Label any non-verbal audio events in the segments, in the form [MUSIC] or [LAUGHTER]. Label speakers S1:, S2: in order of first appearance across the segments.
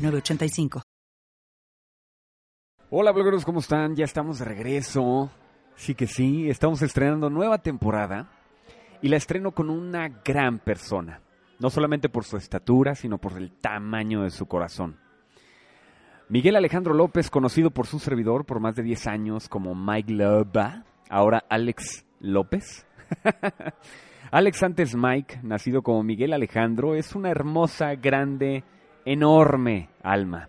S1: 906985.
S2: Hola blogueros, ¿cómo están? Ya estamos de regreso. Sí que sí, estamos estrenando nueva temporada y la estreno con una gran persona. No solamente por su estatura, sino por el tamaño de su corazón. Miguel Alejandro López, conocido por su servidor por más de 10 años como Mike Loba, ahora Alex López. [LAUGHS] Alex antes Mike, nacido como Miguel Alejandro, es una hermosa, grande, enorme alma.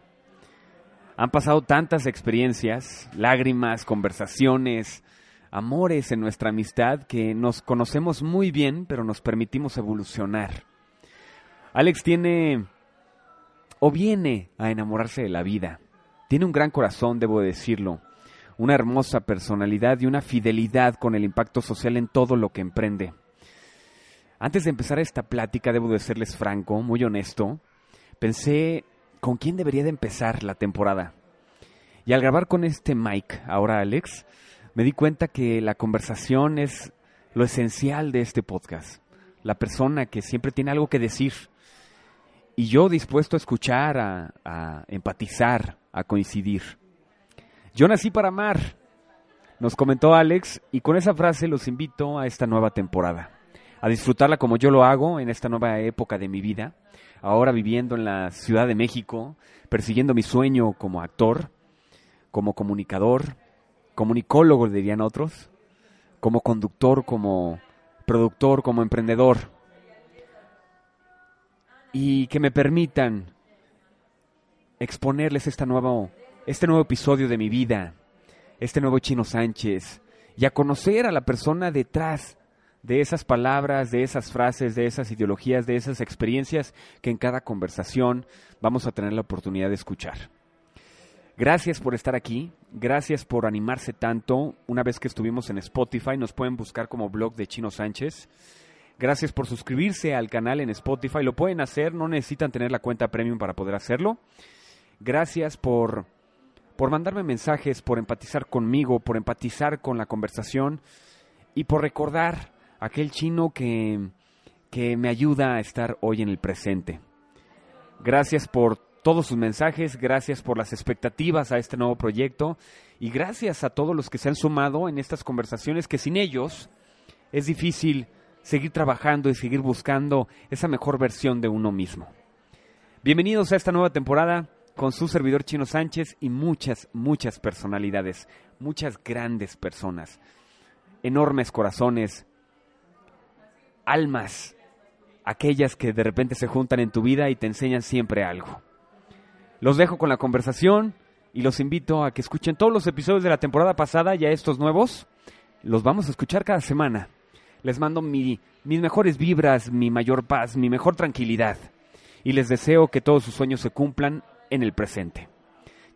S2: Han pasado tantas experiencias, lágrimas, conversaciones, amores en nuestra amistad que nos conocemos muy bien, pero nos permitimos evolucionar. Alex tiene o viene a enamorarse de la vida. Tiene un gran corazón, debo decirlo, una hermosa personalidad y una fidelidad con el impacto social en todo lo que emprende. Antes de empezar esta plática, debo de serles franco, muy honesto, pensé con quién debería de empezar la temporada. Y al grabar con este Mike, ahora Alex, me di cuenta que la conversación es lo esencial de este podcast. La persona que siempre tiene algo que decir, y yo dispuesto a escuchar, a, empatizar, a coincidir. Yo nací para amar, nos comentó Alex, y con esa frase los invito a esta nueva temporada, a disfrutarla como yo lo hago en esta nueva época de mi vida, ahora viviendo en la Ciudad de México, persiguiendo mi sueño como actor, como comunicador, comunicólogo dirían otros, como conductor, como productor, como emprendedor. Y que me permitan exponerles esta nuevo, este nuevo episodio de mi vida, este nuevo Chino Sánchez, y a conocer a la persona detrás de esas palabras, de esas frases, de esas ideologías, de esas experiencias que en cada conversación vamos a tener la oportunidad de escuchar. Gracias por estar aquí, gracias por animarse tanto. Una vez que estuvimos en Spotify, nos pueden buscar como blog de Chino Sánchez. Gracias por suscribirse al canal en Spotify. Lo pueden hacer, no necesitan tener la cuenta premium para poder hacerlo. Gracias por, por mandarme mensajes, por empatizar conmigo, por empatizar con la conversación y por recordar aquel chino que, que me ayuda a estar hoy en el presente. Gracias por todos sus mensajes, gracias por las expectativas a este nuevo proyecto y gracias a todos los que se han sumado en estas conversaciones que sin ellos es difícil seguir trabajando y seguir buscando esa mejor versión de uno mismo. Bienvenidos a esta nueva temporada con su servidor Chino Sánchez y muchas, muchas personalidades, muchas grandes personas, enormes corazones, almas, aquellas que de repente se juntan en tu vida y te enseñan siempre algo. Los dejo con la conversación y los invito a que escuchen todos los episodios de la temporada pasada y a estos nuevos. Los vamos a escuchar cada semana les mando mi, mis mejores vibras, mi mayor paz, mi mejor tranquilidad. Y les deseo que todos sus sueños se cumplan en el presente.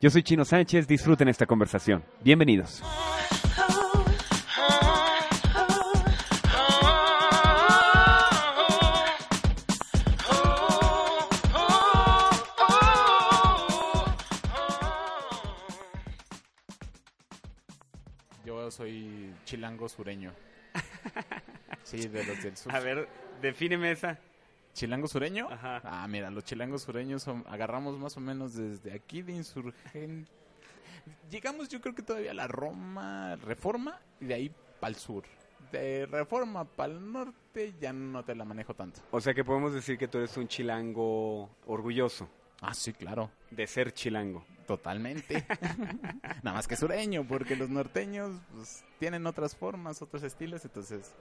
S2: Yo soy Chino Sánchez, disfruten esta conversación. Bienvenidos.
S3: Soy chilango sureño. [LAUGHS] Sí, de los del sur.
S2: A ver, defíneme esa.
S3: ¿Chilango sureño?
S2: Ajá.
S3: Ah, mira, los chilangos sureños son, agarramos más o menos desde aquí de Insurgente. Llegamos yo creo que todavía a la Roma, Reforma, y de ahí para el sur. De Reforma para el norte ya no te la manejo tanto.
S2: O sea que podemos decir que tú eres un chilango orgulloso
S3: Ah, sí, claro.
S2: de ser chilango.
S3: Totalmente. [LAUGHS] Nada más que sureño, porque los norteños pues, tienen otras formas, otros estilos, entonces...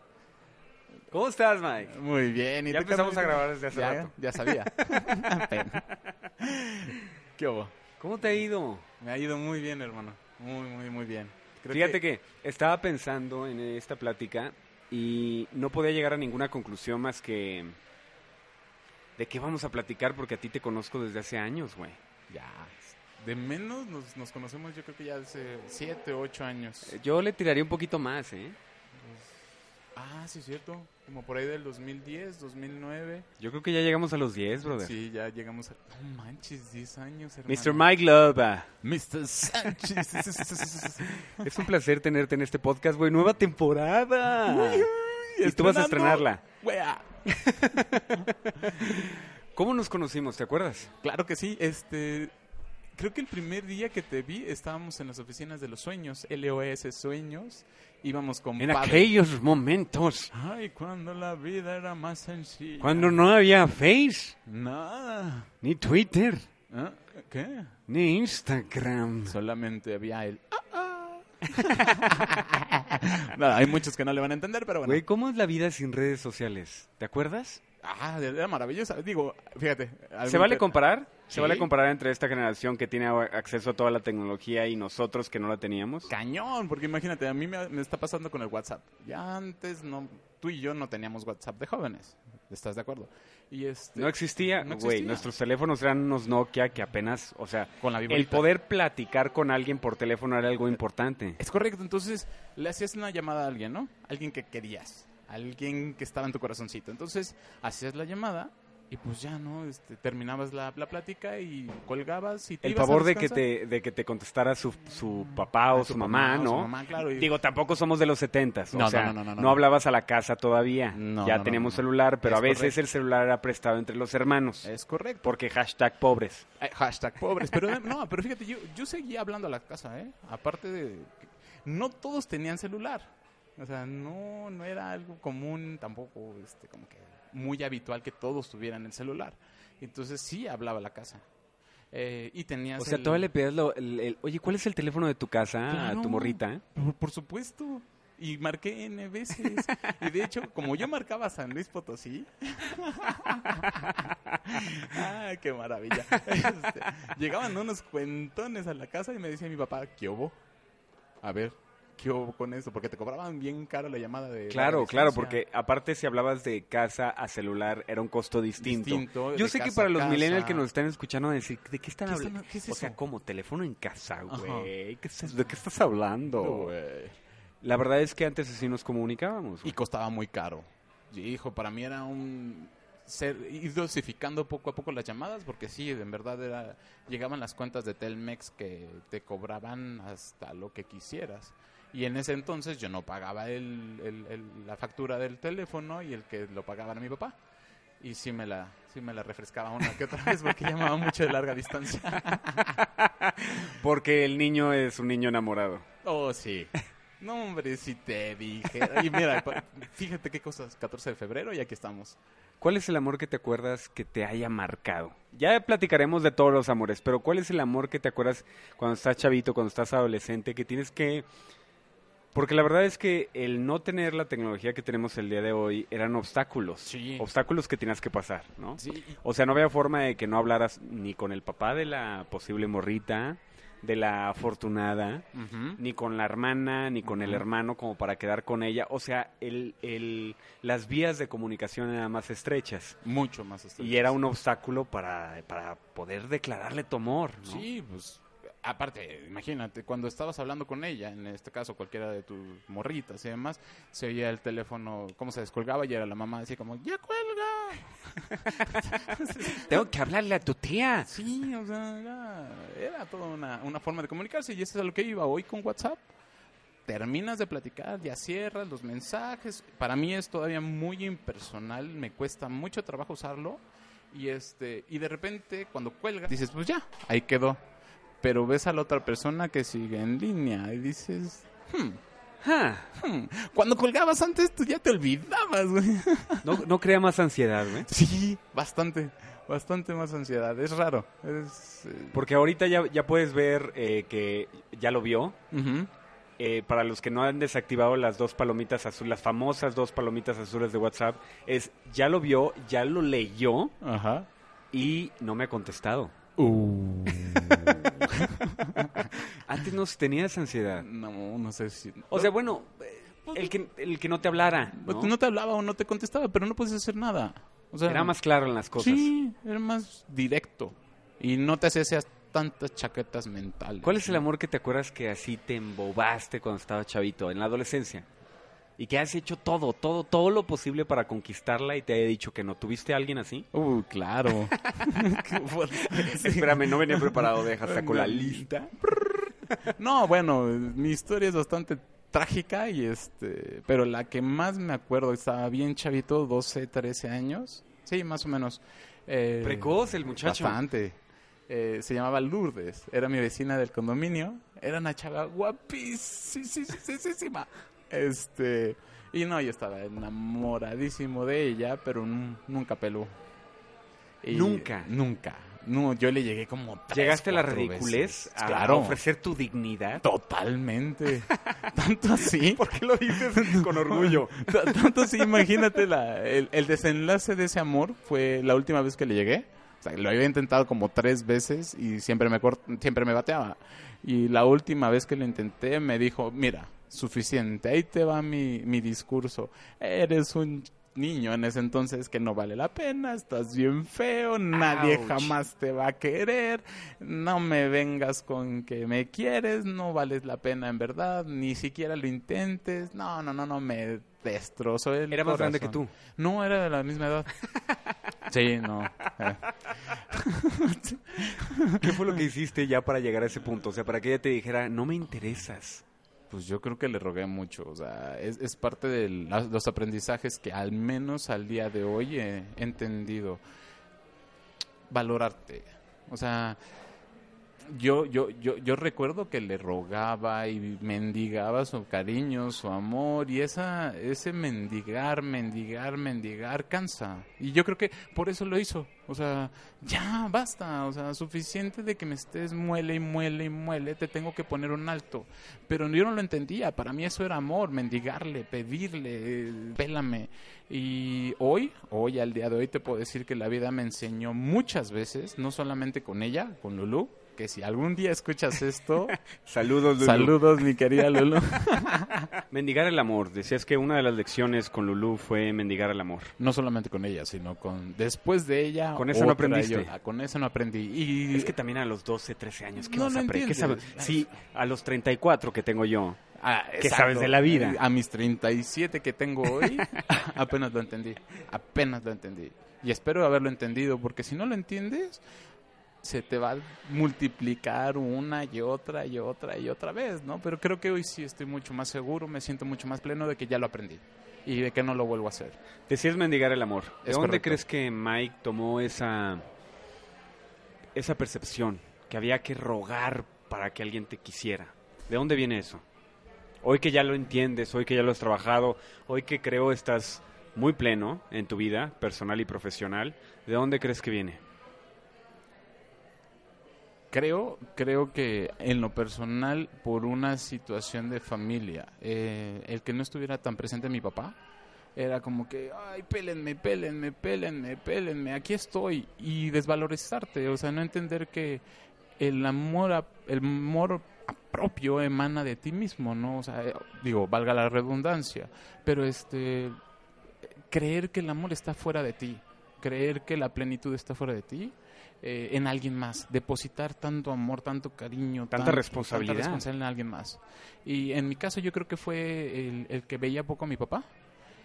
S2: ¿Cómo estás, Mike?
S3: Muy bien. ¿y
S2: Ya empezamos a grabar desde hace
S3: ya,
S2: rato.
S3: Ya sabía. [LAUGHS] ¿Qué hubo?
S2: ¿Cómo te ha ido?
S3: Me ha ido muy bien, hermano. Muy, muy, muy bien. Creo
S2: Fíjate que... estaba pensando en esta plática y no podía llegar a ninguna conclusión más que de qué vamos a platicar porque a ti te conozco desde hace años, güey.
S3: Ya. De menos nos, nos conocemos yo creo que ya hace 7, 8 años.
S2: Yo le tiraría un poquito más, ¿eh?
S3: Ah, sí, cierto. Como por ahí del 2010, 2009.
S2: Yo creo que ya llegamos a los 10, brother.
S3: Sí, ya llegamos a... No manches, 10 años, hermano.
S2: Mr. Mike Love.
S3: Mr. Sánchez. [LAUGHS]
S2: Es un placer tenerte en este podcast, güey. Nueva temporada. y tú vas a estrenarla.
S3: Wea. [LAUGHS]
S2: ¿Cómo nos conocimos? ¿Te acuerdas?
S3: Claro que sí, este... Creo que el primer día que te vi estábamos en las oficinas de los sueños, LOS Sueños. Íbamos con
S2: En
S3: padre.
S2: aquellos momentos,
S3: Ay, cuando la vida era más sencilla.
S2: cuando no había Face,
S3: Nada.
S2: ni Twitter,
S3: ¿Ah? ¿Qué?
S2: ni Instagram.
S3: Solamente había el... ah, [LAUGHS] Nada, hay muchos que no le van a entender, pero bueno.
S2: Güey, ¿cómo es la vida sin redes sociales? ¿Te acuerdas?
S3: Ah, era maravillosa. Digo, fíjate.
S2: ¿Se vale comparar? ¿Se
S3: Sí.
S2: vale comparar entre esta generación que tiene acceso a toda la tecnología y nosotros que no la teníamos?
S3: Cañón, porque imagínate, a mí me, me está pasando con el WhatsApp. Ya antes no, tú y yo no teníamos WhatsApp de jóvenes. ¿Estás de acuerdo? Y este,
S2: No existía, güey. Nuestros teléfonos eran unos Nokia que apenas, o sea,
S3: con la
S2: el poder platicar con alguien por teléfono era algo importante.
S3: Es correcto, entonces le hacías una llamada a alguien, ¿no? Alguien que querías, alguien que estaba en tu corazoncito. Entonces hacías la llamada y pues ya, ¿no? Este, terminabas la, la plática y colgabas y te
S2: El favor de que te, de que te contestara su, su papá o
S3: Ah,
S2: su, mamá, ¿no?
S3: su mamá, claro, y-
S2: Digo, tampoco somos de los setentas.
S3: No,
S2: o sea,
S3: no, no, no, no,
S2: no
S3: no.
S2: hablabas a la casa todavía.
S3: No,
S2: ya teníamos
S3: no.
S2: celular, pero
S3: Es
S2: a veces
S3: correcto.
S2: el celular era prestado entre los hermanos.
S3: Es correcto.
S2: Porque hashtag pobres.
S3: Eh, hashtag pobres. Pero eh, no, pero fíjate, yo, yo seguía hablando a la casa, ¿eh? Aparte de... que No todos tenían celular. O sea, no, no era algo común, tampoco este, como que muy habitual que todos tuvieran el celular. Entonces sí hablaba la casa. Eh, y tenías
S2: O sea,
S3: el-
S2: todavía le pedías lo- el, el- oye, ¿cuál es el teléfono de tu casa a tu morrita?
S3: Por, por supuesto. Y marqué N veces. Y de hecho, como yo marcaba San Luis Potosí. [LAUGHS] ¡Ah, qué maravilla! Este, llegaban unos cuentones a la casa y me decía mi papá, ¿qué hubo? A ver, ¿qué hubo con eso? Porque te cobraban bien caro la llamada de.
S2: Claro, claro, porque aparte si hablabas de casa a celular era un costo distinto.
S3: Distinto,
S2: Yo sé que para los millennials que nos están escuchando decir, ¿de qué están
S3: ¿Qué
S2: hablando?
S3: están- qué es
S2: O sea? ¿cómo? Teléfono en casa, güey. ¿Qué estás- ¿De qué estás hablando?
S3: Güey.
S2: La verdad es que antes así nos comunicábamos.
S3: Y
S2: güey.
S3: costaba muy caro. Y, hijo, para mí era un ser, ir dosificando poco a poco las llamadas, porque sí, en verdad era, llegaban las cuentas de Telmex que te cobraban hasta lo que quisieras. Y en ese entonces yo no pagaba el, el- el- la factura del teléfono y el que lo pagaba era mi papá. Y sí me la, sí me la refrescaba una que otra vez porque llamaba mucho de larga distancia. [LAUGHS]
S2: Porque el niño es un niño enamorado.
S3: Oh, sí. No, hombre, si te dije. Y mira, fíjate qué cosas. 14 de febrero y aquí estamos.
S2: ¿Cuál es el amor que te acuerdas que te haya marcado? Ya platicaremos de todos los amores, pero ¿cuál es el amor que te acuerdas cuando estás chavito, cuando estás adolescente, que tienes que... Porque la verdad es que el no tener la tecnología que tenemos el día de hoy eran obstáculos.
S3: Sí.
S2: Obstáculos que tenías que pasar, ¿no?
S3: Sí,
S2: O sea, no había forma de que no hablaras ni con el papá de la posible morrita, de la afortunada, ni con la hermana, ni con el hermano como para quedar con ella. O sea, el, el, las vías de comunicación eran más estrechas.
S3: Mucho más estrechas.
S2: Y era un obstáculo para, para poder declararle tu amor. ¿no?
S3: Sí, pues. Aparte, imagínate, cuando estabas hablando con ella, en este caso cualquiera de tus morritas y demás, se oía el teléfono, cómo se descolgaba y era la mamá así como, ¡ya cuelga! [LAUGHS]
S2: Tengo que hablarle a tu tía.
S3: Sí, o sea, era, era toda una, una forma de comunicarse y eso es a lo que iba hoy con WhatsApp. Terminas de platicar, ya cierras los mensajes. Para mí es todavía muy impersonal, me cuesta mucho trabajo usarlo. Y este y de repente cuando cuelgas dices, pues ya, ahí quedó. Pero ves a la otra persona que sigue en línea y dices, hmm,
S2: Ja,
S3: hmm. cuando colgabas antes tú ya te olvidabas, güey.
S2: No, no crea más ansiedad, güey.
S3: Sí, bastante, bastante más ansiedad. Es raro. Es, eh,
S2: Porque ahorita ya, ya puedes ver eh, que ya lo vio. Eh, para los que no han desactivado las dos palomitas azules, las famosas dos palomitas azules de WhatsApp, es ya lo vio, ya lo leyó
S3: Ajá.
S2: y no me ha contestado.
S3: Uh. [LAUGHS]
S2: Antes no tenías ansiedad.
S3: No, no sé si...
S2: O sea, bueno, eh, el que, el que no te hablara,
S3: Pues
S2: ¿no?
S3: no te hablaba o no te contestaba, pero no puedes hacer nada. O sea,
S2: Era más claro en las cosas.
S3: Sí, era más directo. Y no te hacía ese tantas chaquetas mentales.
S2: ¿Cuál es el amor que te acuerdas que así te embobaste cuando estabas chavito, en la adolescencia? Y que has hecho todo, todo, todo lo posible para conquistarla y te haya dicho que no. ¿Tuviste a alguien así?
S3: Uh, claro.
S2: Espérame, no venía preparado, deja, saco la lista.
S3: no, bueno, mi historia es bastante trágica y este, pero la que más me acuerdo, estaba bien chavito, 12, 13 años. Sí, más o menos. Eh,
S2: Precoz el muchacho.
S3: Bastante. Eh, se llamaba Lourdes, era mi vecina del condominio, era una chava guapísima. Este, y no, yo estaba enamoradísimo de ella, pero nunca peló.
S2: ¿Nunca?
S3: Nunca. No, yo le llegué como tres,
S2: ¿Llegaste a la ridiculez a, ofrecer tu dignidad?
S3: Totalmente. [LAUGHS] Tanto así. [LAUGHS]
S2: ¿Por qué lo dices con orgullo? [LAUGHS]
S3: Tanto así, imagínate la, el, el, desenlace de ese amor fue la última vez que le llegué. O sea, lo había intentado como tres veces y siempre me, siempre me bateaba. Y la última vez que lo intenté me dijo, mira, suficiente, ahí te va mi, mi discurso. Eres un niño en ese entonces que no vale la pena, estás bien feo, nadie jamás te va a querer, no me vengas con que me quieres, no vales la pena en verdad, ni siquiera lo intentes, no, no, no, no, me destrozó el
S2: Era más grande que tú.
S3: No, era de la misma edad. [LAUGHS] sí, no.
S2: ¿Qué fue lo que hiciste ya para llegar a ese punto? O sea, para que ella te dijera, no me interesas
S3: pues yo creo que le rogué mucho. O sea, es, es parte de los aprendizajes que al menos al día de hoy he entendido. Valorarte. O sea, yo, yo, yo, yo recuerdo que le rogaba y mendigaba su cariño, su amor, y esa, ese mendigar, mendigar, mendigar cansa. Y yo creo que por eso lo hizo. O sea, ya basta, o sea, suficiente de que me estés muele y muele y muele, te tengo que poner un alto. Pero yo no lo entendía, para mí eso era amor, mendigarle, pedirle, pélame. Y hoy, hoy al día de hoy te puedo decir que la vida me enseñó muchas veces, no solamente con ella, con Lulu, que si algún día escuchas esto, [LAUGHS]
S2: saludos, Lulu.
S3: Saludos, mi querida Lulu. [LAUGHS]
S2: mendigar el amor. Decías que una de las lecciones con Lulu fue mendigar el amor.
S3: No solamente con ella, sino con después de ella.
S2: Con eso no aprendiste.
S3: con eso no aprendí. Y
S2: es que también a los 12, 13 años, ¿qué vas a aprender? Sí, a los 34 que tengo yo. Ah, ¿Qué sabes de la vida?
S3: A mis 37 que tengo hoy, [LAUGHS] apenas lo entendí. Apenas lo entendí. Y espero haberlo entendido, porque si no lo entiendes, se te va a multiplicar una y otra y otra y otra vez, ¿no? Pero creo que hoy sí estoy mucho más seguro, me siento mucho más pleno de que ya lo aprendí y de que no lo vuelvo a hacer.
S2: Decías mendigar el amor. ¿De dónde crees que Mike tomó esa, esa percepción? Que había que rogar para que alguien te quisiera. ¿De dónde viene eso? Hoy que ya lo entiendes, hoy que ya lo has trabajado, hoy que creo estás muy pleno en tu vida personal y profesional, ¿de dónde crees que viene?
S3: Creo, creo que en lo personal, por una situación de familia, eh, el que no estuviera tan presente mi papá, era como que, ay, pélenme, pélenme, pélenme, pélenme, aquí estoy. Y desvalorizarte, o sea, no entender que el amor, el amor propio emana de ti mismo, ¿no? O sea, digo, valga la redundancia, pero este, creer que el amor está fuera de ti, creer que la plenitud está fuera de ti, eh, en alguien más, depositar tanto amor, tanto cariño,
S2: tanta responsabilidad.
S3: en alguien más. Y en mi caso yo creo que fue el, que veía poco a mi papá.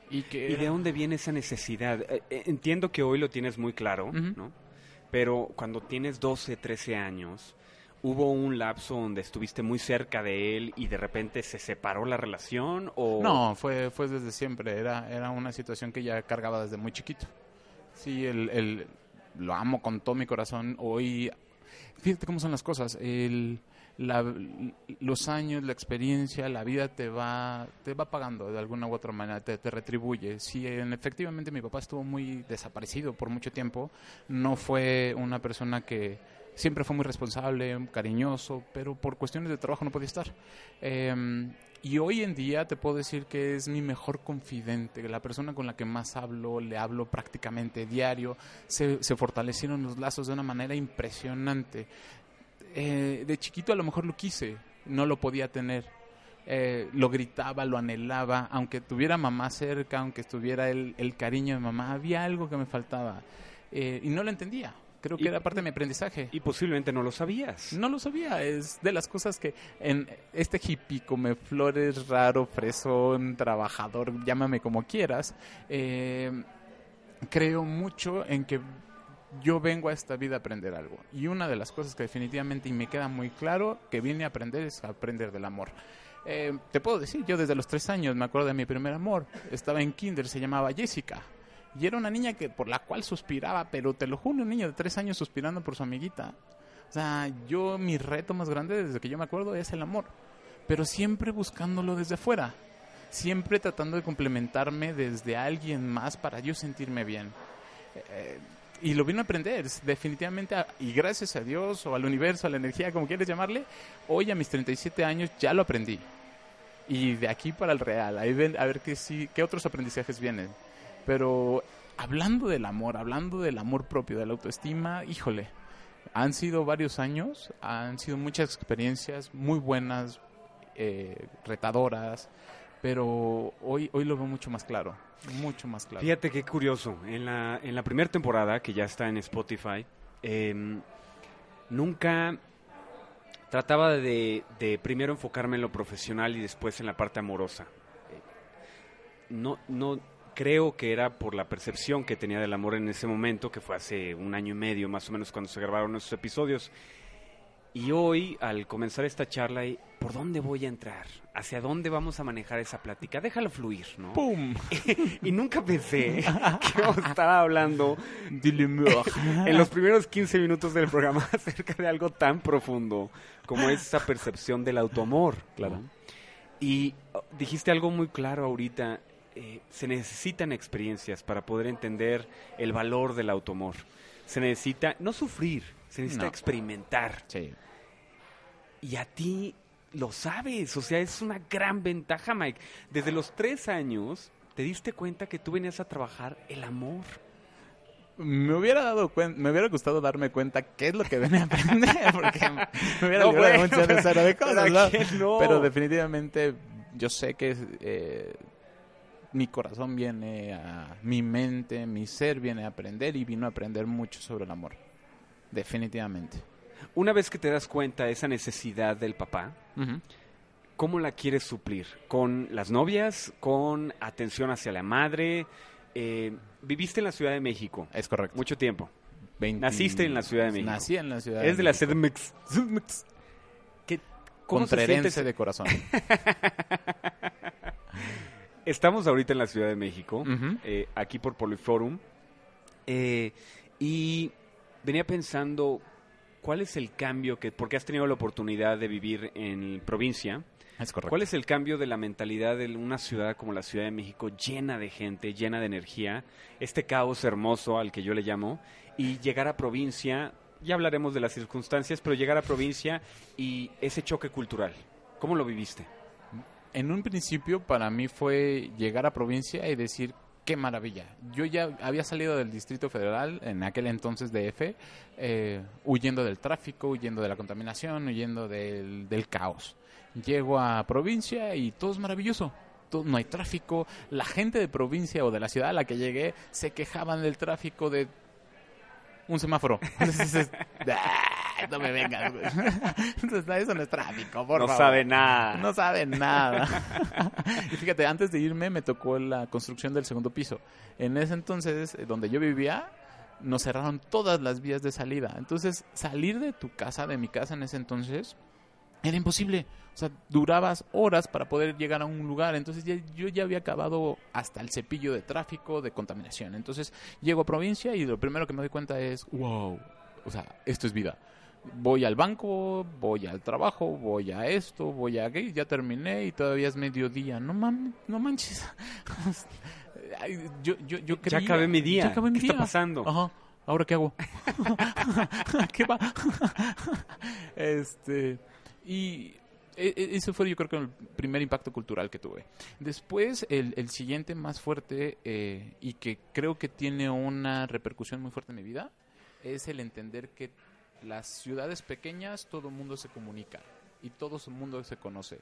S2: ¿Y, que de dónde viene esa necesidad? Eh, eh, entiendo que hoy lo tienes muy claro, ¿no? Pero cuando tienes 12, 13 años, ¿Hubo un lapso donde estuviste muy cerca de él y de repente se separó la relación? O...
S3: No, fue, fue desde siempre. Era, era una situación que ya cargaba desde muy chiquito. Sí, el, el, lo amo con todo mi corazón. Hoy, fíjate cómo son las cosas. El, los años, la experiencia, la vida te va, te va pagando de alguna u otra manera, te, retribuye. Si en, efectivamente mi papá estuvo muy desaparecido por mucho tiempo, no fue una persona que siempre fue muy responsable, cariñoso, pero por cuestiones de trabajo no podía estar. Eh, y hoy en día te puedo decir que es mi mejor confidente, la persona con la que más hablo, le hablo prácticamente diario, se, se fortalecieron los lazos de una manera impresionante. Eh, de chiquito a lo mejor lo quise, no lo podía tener. Eh, lo gritaba, lo anhelaba, aunque tuviera mamá cerca, aunque estuviera el, el cariño de mamá, había algo que me faltaba. Eh, y no lo entendía, Creo que
S2: Y-
S3: era parte de mi aprendizaje.
S2: Y posiblemente no lo sabías.
S3: No lo sabía, es de las cosas que en este hippie come flores raro, fresón, trabajador, llámame como quieras, eh, creo mucho en que yo vengo a esta vida a aprender algo. Y una de las cosas que definitivamente y me queda muy claro que vine a aprender es a aprender del amor. Eh, te puedo decir, yo desde los tres años me acuerdo de mi primer amor. Estaba en kinder, se llamaba Jessica. Y era una niña que por la cual suspiraba, pero te lo juro, un niño de tres años suspirando por su amiguita. O sea, yo mi reto más grande desde que yo me acuerdo es el amor. Pero siempre buscándolo desde afuera. Siempre tratando de complementarme desde alguien más para yo sentirme bien. Eh, y lo vino a aprender, definitivamente, y gracias a Dios o al universo, a la energía, como quieres llamarle, hoy a mis 37 años ya lo aprendí. Y de aquí para el real, ahí ven, a ver qué, qué otros aprendizajes vienen. Pero hablando del amor, hablando del amor propio, de la autoestima, híjole, han sido varios años, han sido muchas experiencias muy buenas, eh, retadoras, pero hoy, hoy lo veo mucho más claro, mucho más claro.
S2: Fíjate qué curioso. En la, en la primera temporada, que ya está en Spotify, em, nunca trataba de, de primero enfocarme en lo profesional y después en la parte amorosa. Eh, No, no creo que era por la percepción que tenía del amor en ese momento, que fue hace un año y medio más o menos cuando se grabaron esos episodios. Y hoy, al comenzar esta charla, ¿por dónde voy a entrar? ¿Hacia dónde vamos a manejar esa plática? Déjalo fluir, ¿no?
S3: ¡Pum! [LAUGHS]
S2: Y nunca pensé [LAUGHS] que vamos a estar hablando en los primeros 15 minutos del programa [LAUGHS] acerca de algo tan profundo como es esa percepción del autoamor.
S3: Claro.
S2: Y oh, dijiste algo muy claro ahorita. Eh, se necesitan experiencias para poder entender el valor del autoamor. Se necesita no sufrir, se necesita
S3: No.
S2: experimentar.
S3: Sí.
S2: Y a ti lo sabes, o sea, es una gran ventaja, Mike. Desde los tres años te diste cuenta que tú venías a trabajar el amor.
S3: Me hubiera dado me hubiera gustado darme cuenta qué es lo que venía a aprender, [LAUGHS] porque me hubiera
S2: No, bueno. Pero
S3: definitivamente yo sé que eh, mi corazón viene a mi mente, mi ser viene a aprender y vino a aprender mucho sobre el amor. Definitivamente.
S2: Una vez que te das cuenta de esa necesidad del papá. ¿cómo la quieres suplir? ¿Con las novias? ¿Con atención hacia la madre? Eh, viviste en la Ciudad de México
S3: Es correcto.
S2: mucho tiempo.
S3: 20
S2: Naciste en la Ciudad de México.
S3: Nací en la Ciudad
S2: Es de la
S3: México.
S2: CDMX. ¿Qué, ¿Cómo se siente
S3: Contrerense
S2: ese-
S3: de corazón. [LAUGHS]
S2: Estamos ahorita en la Ciudad de México, eh, aquí por Poliforum, eh, y venía pensando cuál es el cambio que, porque has tenido la oportunidad de vivir en provincia,
S3: Es correcto.
S2: ¿cuál es el cambio de la mentalidad de una ciudad como la Ciudad de México, llena de gente, llena de energía, este caos hermoso al que yo le llamo, y llegar a provincia, ya hablaremos de las circunstancias, pero llegar a provincia y ese choque cultural, ¿cómo lo viviste?
S3: En un principio para mí fue llegar a provincia y decir, qué maravilla. Yo ya había salido del Distrito Federal, en aquel entonces DF, eh, huyendo del tráfico, huyendo de la contaminación, huyendo del, del caos. Llego a provincia y todo es maravilloso. No hay tráfico. La gente de provincia o de la ciudad a la que llegué se quejaban del tráfico de un semáforo. [LAUGHS] Entonces, dices, "Ay, no me vengas. güey". [LAUGHS] Entonces, eso no es tráfico, por
S2: no
S3: favor.
S2: sabe nada.
S3: No saben nada. [LAUGHS] y fíjate, antes de irme me tocó la construcción del segundo piso. En ese entonces, eh, donde yo vivía, nos cerraron todas las vías de salida. Entonces, salir de tu casa, de mi casa en ese entonces, era imposible. O sea, durabas horas para poder llegar a un lugar. Entonces ya- yo ya había acabado hasta el cepillo de tráfico, de contaminación. Entonces llego a provincia y lo primero que me doy cuenta es, wow, o sea, esto es vida. Voy al banco, voy al trabajo, voy a esto, voy a aquí, ya terminé y todavía es mediodía. No mames, no manches. [LAUGHS] Yo, yo, yo
S2: Ya
S3: creía-
S2: acabé mi día.
S3: Ya acabé mi
S2: ¿Qué está pasando?
S3: Ajá. ¿Ahora qué hago? [LAUGHS] ¿Qué va? [LAUGHS] este. Y e- e- ese fue yo creo que el primer impacto cultural que tuve. Después, el, el siguiente más fuerte eh, y que creo que tiene una repercusión muy fuerte en mi vida es el entender que las ciudades pequeñas todo mundo se comunica y todo el mundo se conoce.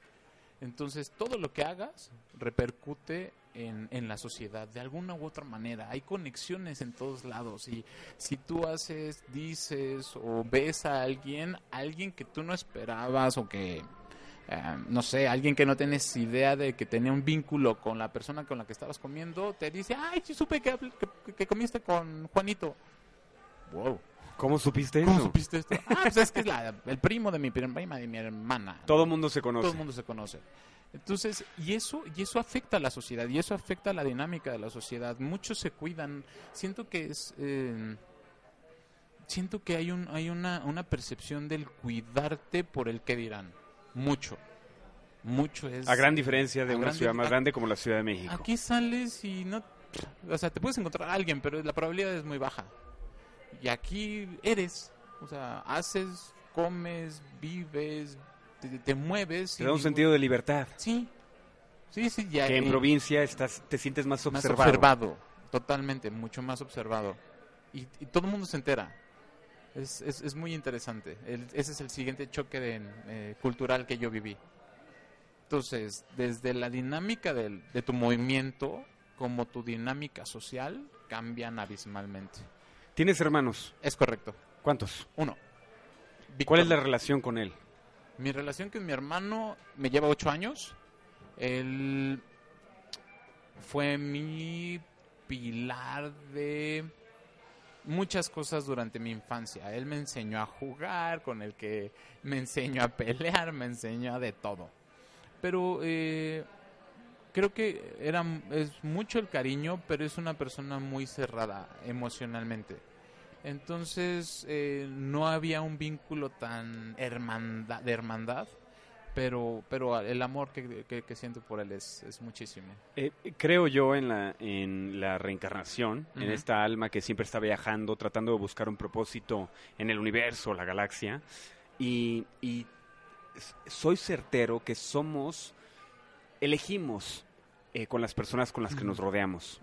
S3: Entonces, todo lo que hagas repercute en, en, la sociedad de alguna u otra manera. Hay conexiones en todos lados. Y si tú haces, dices o ves a alguien, alguien que tú no esperabas o que, eh, no sé, alguien que no tienes idea de que tenía un vínculo con la persona con la que estabas comiendo, te dice, ay, sí supe que, que, que comiste con Juanito. Wow.
S2: ¿Cómo supiste
S3: ¿Cómo
S2: eso?
S3: supiste esto? Ah, pues es que es la- el primo de mi prima de mi hermana.
S2: Todo el mundo se conoce.
S3: Todo el mundo se conoce. Entonces, y eso, y eso afecta a la sociedad, y eso afecta a la dinámica de la sociedad. Muchos se cuidan. Siento que es. eh, siento que hay, un, hay una, una percepción del cuidarte por el que dirán. Mucho. Mucho es.
S2: A gran diferencia de una ciudad más
S3: a-
S2: grande como la Ciudad de México.
S3: Aquí sales y no. O sea, te puedes encontrar a alguien, pero la probabilidad es muy baja. Y aquí eres. O sea, haces, comes, vives, te, te mueves.
S2: Te da un sentido de libertad.
S3: Sí. Sí, sí, ya.
S2: Que en
S3: eh,
S2: provincia estás, te sientes más
S3: más
S2: observado.
S3: observado. Totalmente, mucho más observado. Y, y todo el mundo se entera. Es, es, es muy interesante. El- ese es el siguiente choque de, eh, cultural que yo viví. Entonces, desde la dinámica del- de tu movimiento como tu dinámica social cambian abismalmente.
S2: ¿Tienes hermanos?
S3: Es correcto.
S2: ¿Cuántos?
S3: Uno.
S2: ¿Cuál es la relación con él?
S3: Mi relación con mi hermano me lleva ocho años. Él fue mi pilar de muchas cosas durante mi infancia. Él me enseñó a jugar, con el que me enseñó a pelear, me enseñó a de todo. Pero eh, creo que era es mucho el cariño, pero es una persona muy cerrada emocionalmente. Entonces eh, no había un vínculo tan hermandad, de hermandad, pero, pero el amor que, que- que siento por él es, es muchísimo.
S2: Eh, creo yo en la, en la reencarnación, en esta alma que siempre está viajando, tratando de buscar un propósito en el universo, la galaxia. Y, y soy certero que somos, elegimos eh, con las personas con las que nos rodeamos.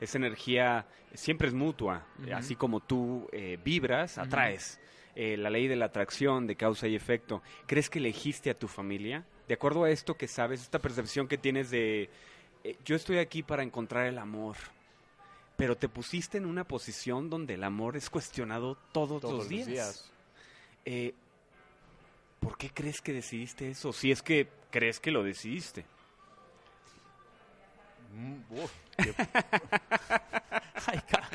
S2: Esa energía siempre es mutua. Así como tú eh, vibras, atraes. Eh, la ley de la atracción, de causa y efecto. ¿Crees que elegiste a tu familia? De acuerdo a esto que sabes, esta percepción que tienes de, eh, yo estoy aquí para encontrar el amor, pero te pusiste en una posición donde el amor es cuestionado todos, los días. Eh, ¿Por qué crees que decidiste eso? Si es que crees que lo decidiste.
S3: Mm, uf, qué- [LAUGHS] Ay, cara.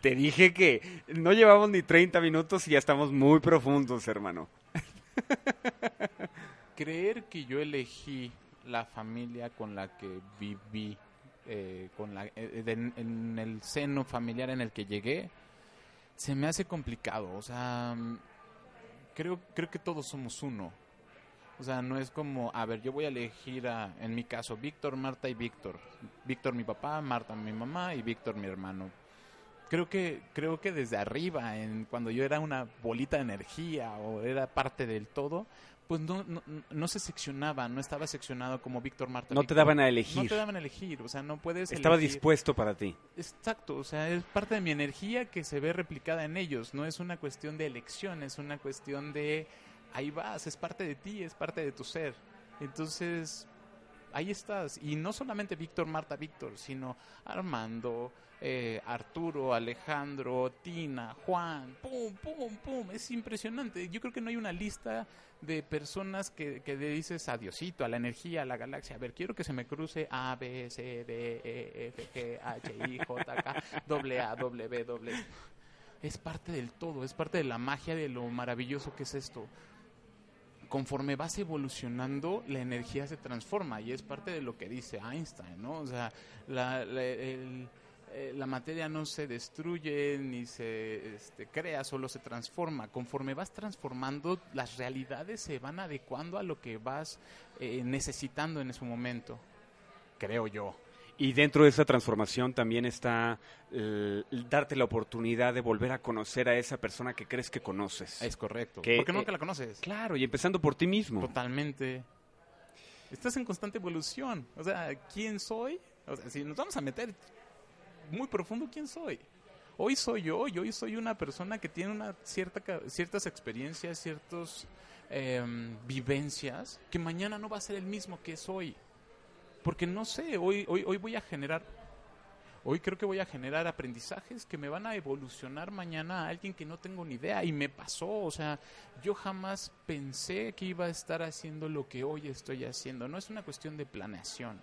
S2: Te dije que no llevamos ni 30 minutos y ya estamos muy profundos, hermano. [LAUGHS]
S3: Creer que yo elegí la familia con la que viví, eh, con la, eh, de- en el seno familiar en el que llegué, se me hace complicado. O sea, mm, creo, creo que todos somos uno. O sea, no es como, a ver, yo voy a elegir, a, en mi caso, Víctor, Marta y Víctor. Víctor mi papá, Marta mi mamá y Víctor mi hermano. Creo que, creo que desde arriba, en, cuando yo era una bolita de energía o era parte del todo, pues no, no, no se seccionaba, no estaba seccionado como Víctor, Marta.
S2: No te daban a
S3: No
S2: elegir.
S3: te daban a elegir, o sea, no puedes
S2: Estaba
S3: elegir.
S2: dispuesto para ti.
S3: Exacto, o sea, es parte de mi energía que se ve replicada en ellos. No es una cuestión de elección, es una cuestión de ahí vas, es parte de ti, es parte de tu ser. Entonces, ahí estás. Y no solamente Víctor, Marta, Víctor, sino Armando, eh, Arturo, Alejandro, Tina, Juan, pum, pum, pum. Es impresionante. Yo creo que no hay una lista de personas que, le dices adiosito a la energía, a la galaxia. A ver, quiero que se me cruce A, B, C, D, E, F, G, H, I, J, K, W, A, W, W. Es parte del todo, es parte de la magia de lo maravilloso que es esto conforme vas evolucionando, la energía se transforma y es parte de lo que dice Einstein, ¿no? O sea, la, la- el- eh, la materia no se destruye ni se este, crea, solo se transforma. Conforme vas transformando, las realidades se van adecuando a lo que vas eh, necesitando en ese momento, creo yo.
S2: Y dentro de esa transformación también está eh, darte la oportunidad de volver a conocer a esa persona que crees que conoces.
S3: Es correcto.
S2: Que,
S3: Porque
S2: eh,
S3: nunca la conoces.
S2: Claro, y empezando por ti mismo.
S3: Totalmente. Estás en constante evolución. O sea, ¿quién soy? O sea, si nos vamos a meter muy profundo, ¿quién soy? Hoy soy yo y hoy soy una persona que tiene una cierta, ciertas experiencias, ciertos em, vivencias que mañana no va a ser el mismo que es hoy. Porque no sé, hoy, hoy, hoy voy a generar, hoy creo que voy a generar aprendizajes que me van a evolucionar mañana a alguien que no tengo ni idea. Y me pasó, o sea, yo jamás pensé que iba a estar haciendo lo que hoy estoy haciendo. No es una cuestión de planeación.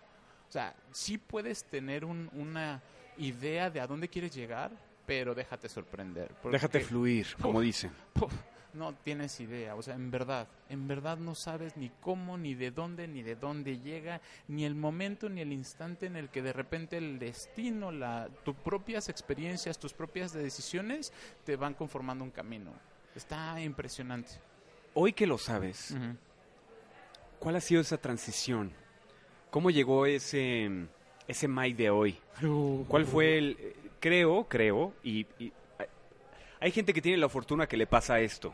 S3: O sea, sí puedes tener un- una idea de a dónde quieres llegar, pero déjate sorprender. porque-
S2: Déjate fluir, como dicen. [LAUGHS]
S3: No tienes idea, o sea, en verdad, en verdad no sabes ni cómo, ni de dónde, ni de dónde llega, ni el momento, ni el instante en el que de repente el destino, la, tus propias experiencias, tus propias decisiones te van conformando un camino. Está impresionante.
S2: Hoy que lo sabes, ¿cuál ha sido esa transición? ¿Cómo llegó ese, ese Mike de hoy? ¿Cuál fue el...? Creo, creo, y, y hay- gente que tiene la fortuna que le pasa esto,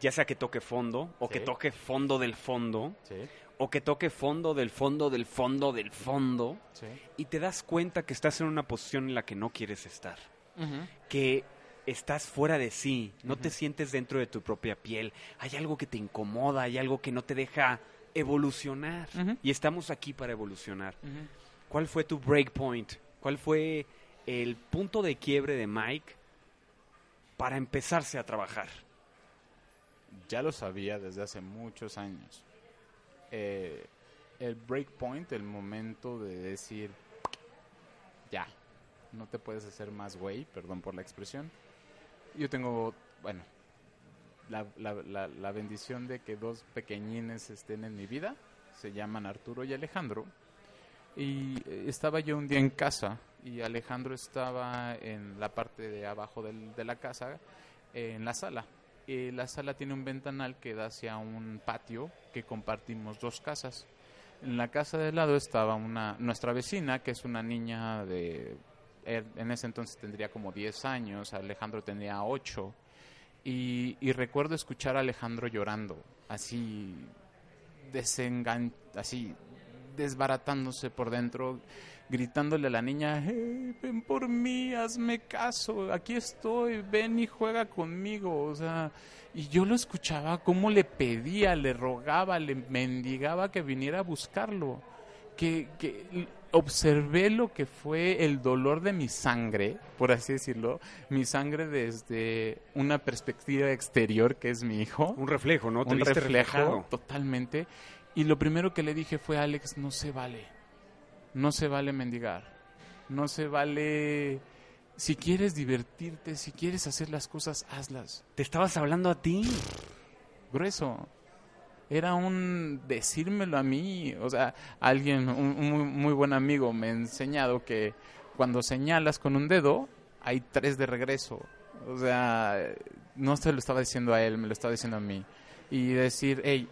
S2: ya sea que toque fondo, o que toque fondo del fondo,
S3: Sí,
S2: o que toque fondo del fondo del fondo del fondo,
S3: sí.
S2: y te das cuenta que estás en una posición en la que no quieres estar, que estás fuera de sí, no te sientes dentro de tu propia piel, hay algo que te incomoda, hay algo que no te deja evolucionar, y estamos aquí para evolucionar. ¿Cuál fue tu breakpoint? ¿Cuál fue el punto de quiebre de Mike para empezarse a trabajar?
S3: ya lo sabía desde hace muchos años. Eh, el breakpoint, el momento de decir, ya, no te puedes hacer más güey, perdón por la expresión. Yo tengo, bueno, la, la- la- la bendición de que dos pequeñines estén en mi vida, se llaman Arturo y Alejandro. Y eh, estaba yo un día en casa y Alejandro estaba en la parte de abajo del- de la casa, en la sala. Eh, la sala tiene un ventanal que da hacia un patio que compartimos dos casas. En la casa de lado estaba una nuestra vecina, que es una niña de... er- En ese entonces tendría como 10 años, Alejandro tenía 8. Y, y recuerdo escuchar a Alejandro llorando, así desengan así desbaratándose por dentro, gritándole a la niña, "Hey, ven por mí, hazme caso, aquí estoy, ven y juega conmigo, o sea, y yo lo escuchaba como le pedía, le rogaba, le mendigaba que viniera a buscarlo, que, que observé lo que fue el dolor de mi sangre, por así decirlo, mi sangre desde una perspectiva exterior que es mi hijo
S2: Un reflejo, ¿no?
S3: Un reflejo
S2: reflejado.
S3: totalmente. Y lo primero que le dije fue, Alex, no se vale. No se vale mendigar. No se vale... Si quieres divertirte, si quieres hacer las cosas, hazlas.
S2: Te estabas hablando a ti.
S3: Grueso. Era un decírmelo a mí. O sea, alguien, un, un muy, muy buen amigo me ha enseñado que cuando señalas con un dedo, hay tres de regreso. O sea, no se lo estaba diciendo a él, me lo estaba diciendo a mí. Y decir, hey,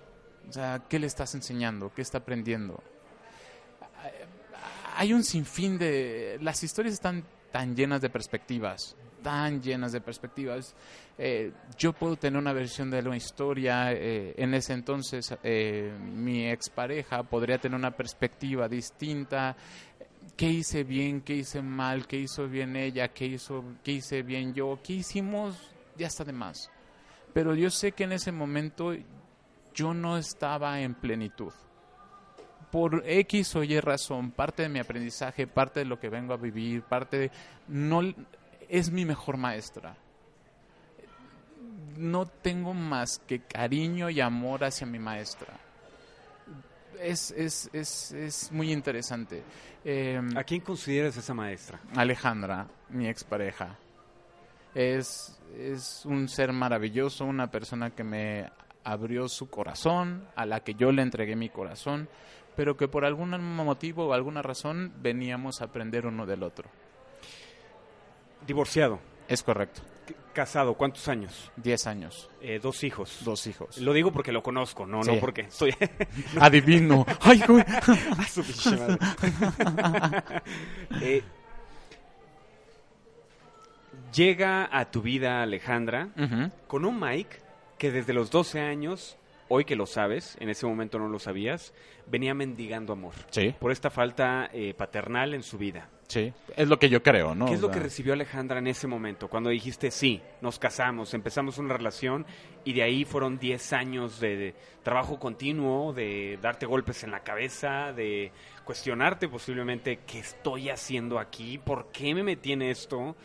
S3: o sea, ¿qué le estás enseñando? ¿Qué está aprendiendo? Hay un sinfín de... Las historias están tan llenas de perspectivas, tan llenas de perspectivas. Eh, yo puedo tener una versión de la historia, eh, en ese entonces eh, mi expareja podría tener una perspectiva distinta. ¿Qué hice bien? ¿Qué hice mal? ¿Qué hizo bien ella? ¿Qué, hizo, qué hice bien yo? ¿Qué hicimos? Ya está de más. Pero yo sé que en ese momento yo no estaba en plenitud. Por X o Y razón, parte de mi aprendizaje, parte de lo que vengo a vivir, parte de... No, es mi mejor maestra. No tengo más que cariño y amor hacia mi maestra. Es, es, es, es muy interesante. Eh,
S2: ¿A quién consideras esa maestra?
S3: Alejandra, mi expareja. Es, es un ser maravilloso, una persona que me abrió su corazón, a la que yo le entregué mi corazón, pero que por algún motivo o alguna razón veníamos a aprender uno del otro.
S2: Divorciado.
S3: Es correcto.
S2: Casado, ¿cuántos años?
S3: Diez años,
S2: Eh, dos hijos.
S3: dos hijos.
S2: Lo digo porque lo conozco, no,
S3: Sí.
S2: no porque soy... [LAUGHS]
S3: Adivino. Ay, güey. [LAUGHS]
S2: Su pinche madre. [LAUGHS] Eh, llega a tu vida Alejandra con un Mike que desde los 12 años, hoy que lo sabes, en ese momento no lo sabías, venía mendigando amor
S3: Sí.
S2: por esta falta eh, paternal en su vida.
S3: Sí, es lo que yo creo, ¿no?
S2: ¿Qué es lo
S3: O
S2: que recibió Alejandra en ese momento? Cuando dijiste, sí, nos casamos, empezamos una relación y de ahí fueron 10 años de, de trabajo continuo, de darte golpes en la cabeza, de cuestionarte posiblemente qué estoy haciendo aquí, por qué me metí en esto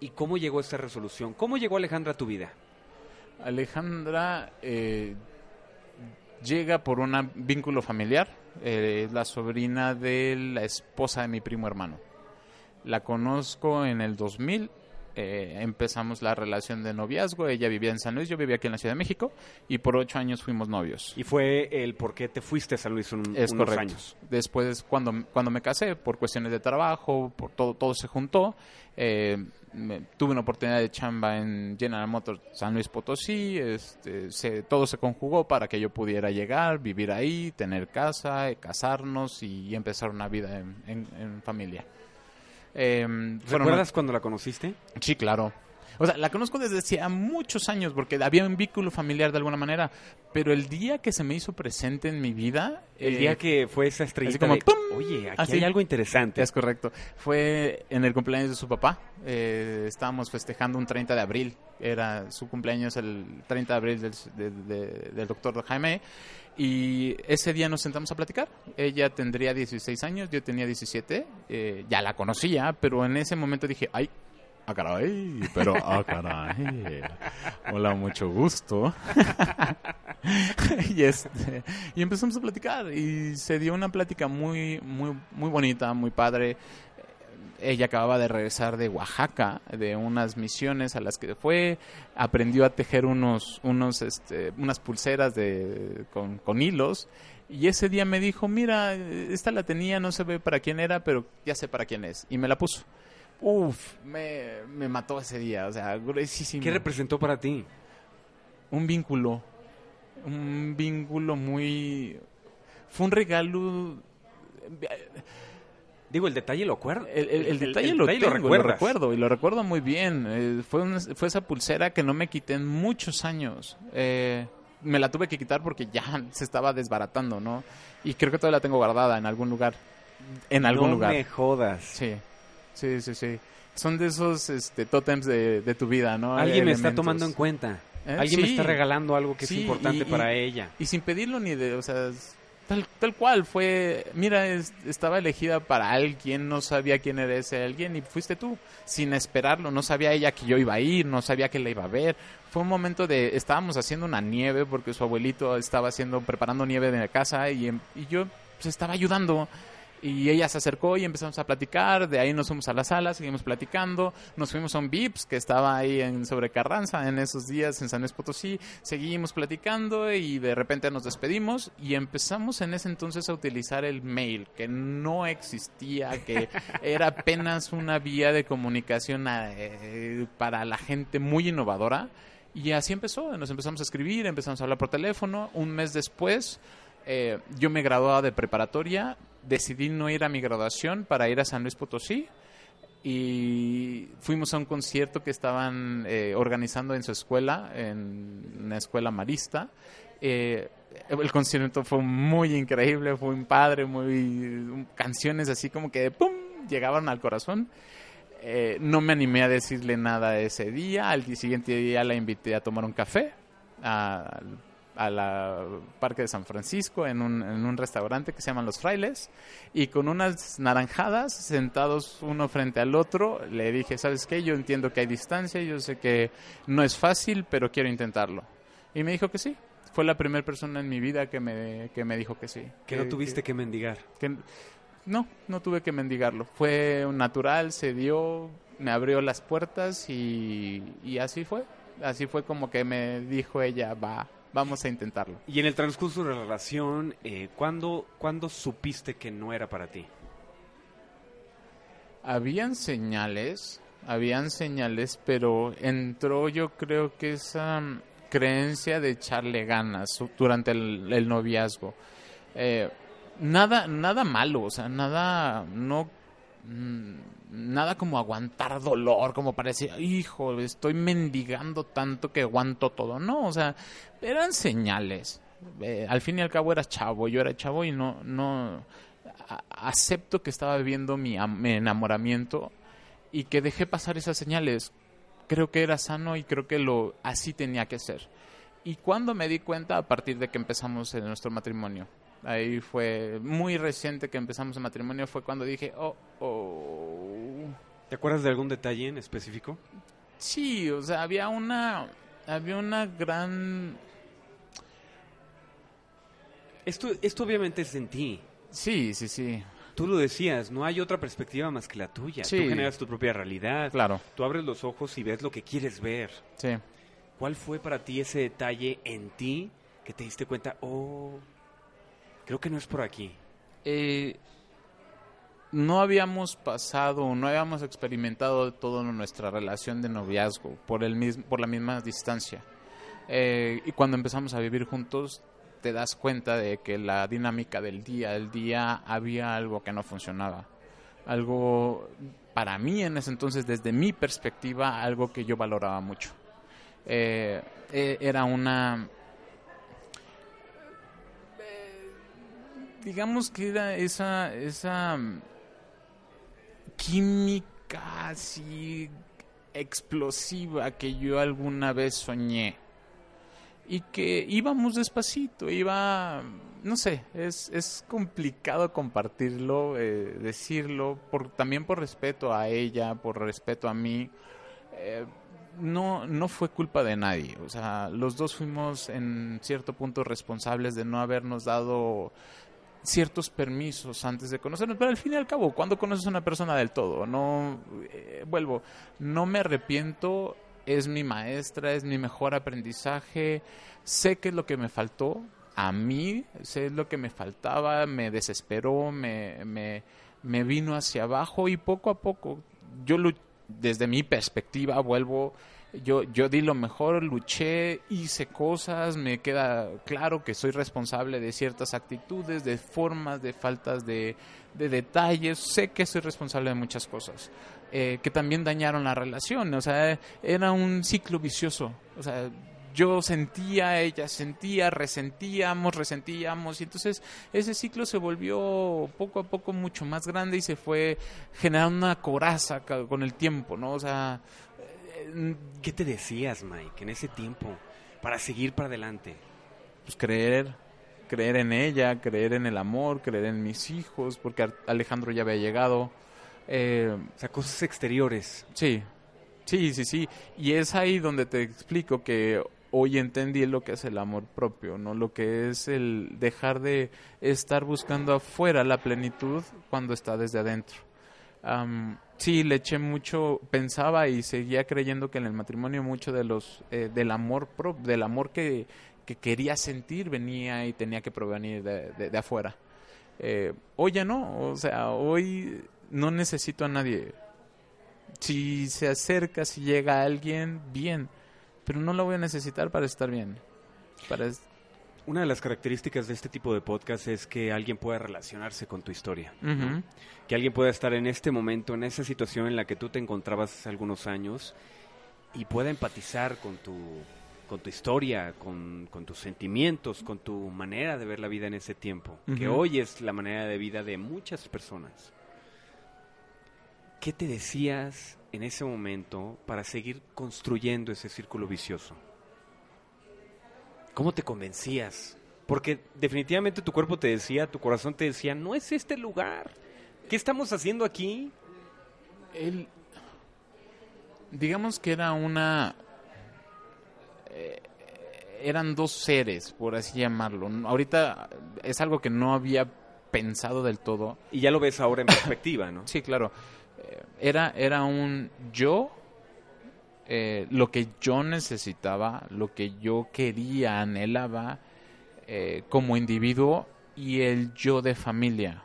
S2: y cómo llegó esta resolución. ¿Cómo llegó Alejandra a tu vida?
S3: Alejandra eh, llega por un vínculo familiar. eh, Es la sobrina de la esposa de mi primo hermano. La conozco en el 2000. Eh, empezamos la relación de noviazgo. Ella vivía en San Luis, yo vivía aquí en la Ciudad de México. Y por ocho años fuimos novios.
S2: Y fue el por qué te fuiste a San Luis un-
S3: Es
S2: unos
S3: correcto.
S2: años.
S3: Después, cuando, cuando me casé, por cuestiones de trabajo, por todo, todo se juntó. eh, me- tuve una oportunidad de chamba en General Motors San Luis Potosí. Este, se- todo se conjugó para que yo pudiera llegar, vivir ahí, tener casa, eh, casarnos y, empezar una vida en, en- en familia. Eh,
S2: ¿Recuerdas cuando la conociste?
S3: Sí, claro. O sea, la conozco desde hacía muchos años porque había un vínculo familiar de alguna manera, pero el día que se me hizo presente en mi vida...
S2: El
S3: eh,
S2: día que fue esa estrellita
S3: como
S2: de,
S3: ¡pum!
S2: oye, aquí
S3: Así.
S2: hay algo interesante.
S3: Es correcto. Fue en el cumpleaños de su papá. Eh, estábamos festejando un 30 de abril. Era su cumpleaños el 30 de abril del, de- de- del doctor Jaime. Y ese día nos sentamos a platicar. Ella tendría 16 años, yo tenía 17. Eh, ya la conocía, pero en ese momento dije, ay, ah, caray, pero, ah, caray. Hola, mucho gusto. [LAUGHS] y, este, y empezamos a platicar y se dio una plática muy, muy, muy bonita, muy padre. Ella acababa de regresar de Oaxaca, de unas misiones a las que fue, aprendió a tejer unos, unos, este, unas pulseras de, con, con hilos y ese día me dijo, mira, esta la tenía, no se ve para quién era, pero ya sé para quién es. Y me la puso. Uf, me, me mató ese día, o sea, gruesísimo
S2: ¿Qué representó para ti?
S3: un vínculo, un vínculo muy... Fue un regalo...
S2: Digo, el detalle lo acuerdo.
S3: El, el- el detalle lo, tengo, lo,
S2: recuerdas.
S3: recuerdo y lo recuerdo muy bien. Eh, fue, una- fue esa pulsera que no me quité en muchos años. Eh, me la tuve que quitar porque ya se estaba desbaratando, ¿no? Y creo que todavía la tengo guardada en algún lugar. En algún
S2: no
S3: lugar.
S2: me jodas.
S3: Sí, sí, sí, sí. Son de esos este, tótems de, de tu vida, ¿no?
S2: Alguien me está tomando en cuenta.
S3: ¿Eh?
S2: Alguien me está regalando algo que
S3: Sí,
S2: es importante
S3: y-
S2: para
S3: y-
S2: ella.
S3: Y sin pedirlo ni de, o sea, tal, tal cual fue, mira, es- estaba elegida para alguien, no sabía quién era ese alguien y fuiste tú, sin esperarlo, no sabía ella que yo iba a ir, no sabía que la iba a ver. Fue un momento de, estábamos haciendo una nieve porque su abuelito estaba haciendo, preparando nieve de la casa y, em- y yo pues, estaba ayudando. Y ella se acercó y empezamos a platicar, de ahí nos fuimos a la sala, seguimos platicando, nos fuimos a un Vips que estaba ahí en sobre Carranza en esos días en San Luis Potosí, seguimos platicando y de repente nos despedimos y empezamos en ese entonces a utilizar el mail, que no existía, que [LAUGHS] era apenas una vía de comunicación eh, para la gente muy innovadora. Y así empezó, nos empezamos a escribir, empezamos a hablar por teléfono. Un mes después, eh, yo me graduaba de preparatoria, decidí no ir a mi graduación para ir a San Luis Potosí y fuimos a un concierto que estaban eh, organizando en su escuela, en una escuela marista. Eh, el concierto fue muy increíble, fue un padre, muy canciones así como que ¡pum! llegaban al corazón. Eh, no me animé a decirle nada ese día. Al siguiente día la invité a tomar un café a la Parque de San Francisco en un, en un restaurante que se llaman Los Frailes y con unas naranjadas sentados uno frente al otro le dije, ¿sabes qué? Yo entiendo que hay distancia, yo sé que no es fácil, pero quiero intentarlo. Y me dijo que sí. Fue la primera persona en mi vida que me, que me dijo que sí.
S2: Que no tuviste que mendigar.
S3: que- no, no tuve que mendigarlo. Fue natural, se dio, me abrió las puertas y, y así fue. Así fue como que me dijo ella, va, vamos a intentarlo.
S2: Y en el transcurso de la relación, eh, ¿cuándo, ¿cuándo supiste que no era para ti?
S3: Habían señales, habían señales, pero entró yo creo que esa mm, creencia de echarle ganas durante el, el noviazgo. Eh, nada, nada malo, o sea, nada, no, nada como aguantar dolor, como parecía, hijo, estoy mendigando tanto que aguanto todo. No, o sea, eran señales. Eh, al fin y al cabo eras chavo, yo era chavo y no, no, acepto que estaba viviendo mi, am- mi enamoramiento y que dejé pasar esas señales. Creo que era sano y creo que lo así tenía que ser. Y cuando me di cuenta, a partir de que empezamos nuestro matrimonio. Ahí fue muy reciente que empezamos el matrimonio, fue cuando dije, oh, oh.
S2: ¿Te acuerdas de algún detalle en específico?
S3: Sí, o sea, había una, había una gran,
S2: Esto, esto obviamente es en ti.
S3: sí, sí, sí,
S2: Tú lo decías, no hay otra perspectiva más que la tuya.
S3: Sí.
S2: Tú generas tu propia realidad.
S3: claro,
S2: Tú abres los ojos y ves lo que quieres ver.
S3: sí.
S2: ¿Cuál fue para ti ese detalle en ti que te diste cuenta, oh, creo que no es por aquí?
S3: Eh, no habíamos pasado, no habíamos experimentado toda nuestra relación de noviazgo por, el mismo, por la misma distancia. Eh, y cuando empezamos a vivir juntos, te das cuenta de que la dinámica del día, el día, había algo que no funcionaba. Algo, para mí en ese entonces, desde mi perspectiva, algo que yo valoraba mucho. Eh, era una digamos que era esa, esa mm, química así explosiva que yo alguna vez soñé. Y que íbamos despacito, iba, no sé, es, es complicado compartirlo, eh, decirlo, por, también por respeto a ella, por respeto a mí. Eh, no, no fue culpa de nadie. O sea, los dos fuimos en cierto punto responsables de no habernos dado ciertos permisos antes de conocernos, pero al fin y al cabo, cuando conoces a una persona del todo, no eh, vuelvo, no me arrepiento, es mi maestra, es mi mejor aprendizaje, sé qué es lo que me faltó a mí, sé lo que me faltaba, me desesperó, me, me, me vino hacia abajo y poco a poco yo desde mi perspectiva vuelvo yo, yo di lo mejor, luché, hice cosas, me queda claro que soy responsable de ciertas actitudes, de formas, de faltas de, de detalles, sé que soy responsable de muchas cosas, eh, que también dañaron la relación, o sea, era un ciclo vicioso, o sea, yo sentía, ella sentía, resentíamos, resentíamos, y entonces ese ciclo se volvió poco a poco mucho más grande y se fue generando una coraza con el tiempo, ¿no? O sea,
S2: ¿Qué te decías, Mike, en ese tiempo para seguir para adelante?
S3: pues creer, creer en ella, creer en el amor, creer en mis hijos, porque Alejandro ya había llegado. Eh,
S2: O sea, cosas exteriores.
S3: sí, sí, sí, sí. Y es ahí donde te explico que hoy entendí lo que es el amor propio, ¿no? Lo que es el dejar de estar buscando afuera la plenitud cuando está desde adentro. Am, sí, le eché mucho, pensaba y seguía creyendo que en el matrimonio mucho de los, eh, del amor pro- del amor que, que quería sentir venía y tenía que provenir de, de- afuera. Eh, hoy ya no, o sea, hoy no necesito a nadie. Si se acerca, si llega alguien, bien, pero no lo voy a necesitar para estar bien. Para
S2: Una de las características de este tipo de podcast es que alguien pueda relacionarse con tu historia. Que alguien pueda estar en este momento, en esa situación en la que tú te encontrabas hace algunos años y pueda empatizar con tu, con tu historia, con, con tus sentimientos, con tu manera de ver la vida en ese tiempo. Que hoy es la manera de vida de muchas personas. ¿Qué te decías en ese momento para seguir construyendo ese círculo vicioso? ¿Cómo te convencías? Porque definitivamente tu cuerpo te decía, tu corazón te decía, no es este el lugar. ¿Qué estamos haciendo aquí?
S3: Él, digamos que era una, eh, eran dos seres, por así llamarlo. Ahorita es algo que no había pensado del todo.
S2: Y ya lo ves ahora en perspectiva, ¿no?
S3: Sí, claro. Eh, era, era un yo, eh, lo que yo necesitaba, lo que yo quería, anhelaba eh, como individuo y el yo de familia.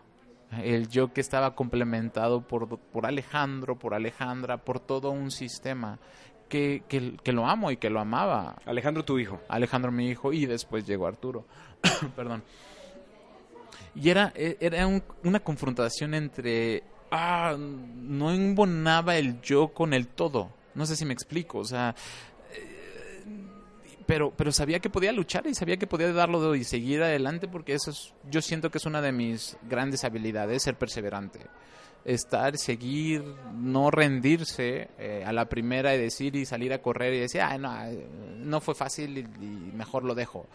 S3: El yo que estaba complementado por, por Alejandro, por Alejandra, por todo un sistema que, que, que lo amo y que lo amaba.
S2: Alejandro, tu hijo.
S3: Alejandro mi hijo y después llegó Arturo. [COUGHS] Perdón. Y era, e- era un- una confrontación entre... Ah, no embonaba el yo con el todo. No sé si me explico. O sea, eh, pero, pero sabía que podía luchar y sabía que podía darlo y seguir adelante porque eso es, yo siento que es una de mis grandes habilidades, ser perseverante. Estar, seguir, no rendirse eh, a la primera y decir y salir a correr y decir, ah, no, eh, no fue fácil y, y mejor lo dejo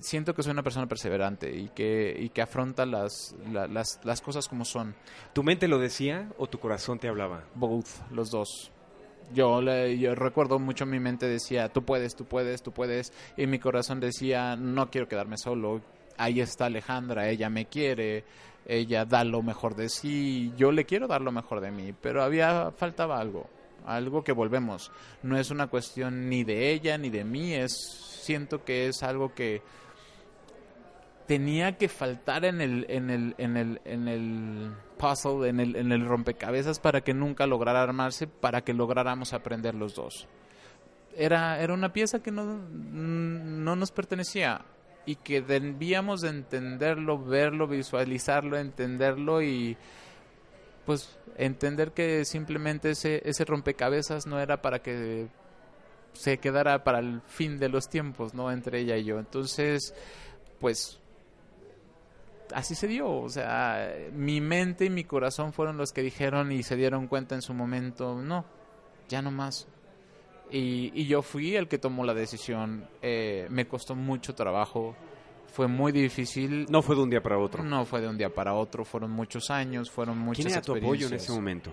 S3: siento que soy una persona perseverante y que, y que afronta las, la- las, las cosas como son.
S4: ¿Tu mente lo decía o tu corazón te hablaba?
S3: Both, los dos. Yo, le- yo recuerdo mucho mi mente decía, tú puedes, tú puedes, tú puedes. Y mi corazón decía, no quiero quedarme solo. Ahí está Alejandra, ella me quiere, ella da lo mejor de sí. Yo le quiero dar lo mejor de mí, pero había, faltaba algo. Algo que volvemos. No es una cuestión ni de ella ni de mí, es, siento que es algo que tenía que faltar en el, en el, en el, en el puzzle, en el, en el rompecabezas para que nunca lograra armarse, para que lográramos aprender los dos. Era, era una pieza que no, no nos pertenecía y que debíamos de entenderlo, verlo, visualizarlo, entenderlo y pues entender que simplemente ese, ese rompecabezas no era para que se quedara para el fin de los tiempos, ¿no? Entre ella y yo. Entonces, pues así se dio, o sea, mi mente y mi corazón fueron los que dijeron y se dieron cuenta en su momento, no, ya no más. Y, y yo fui el que tomó la decisión, eh, me costó mucho trabajo, fue muy difícil,
S4: No fue de un día para otro.
S3: no fue de un día para otro, fueron muchos años, fueron muchas
S4: ¿Quién era tu apoyo en ese momento?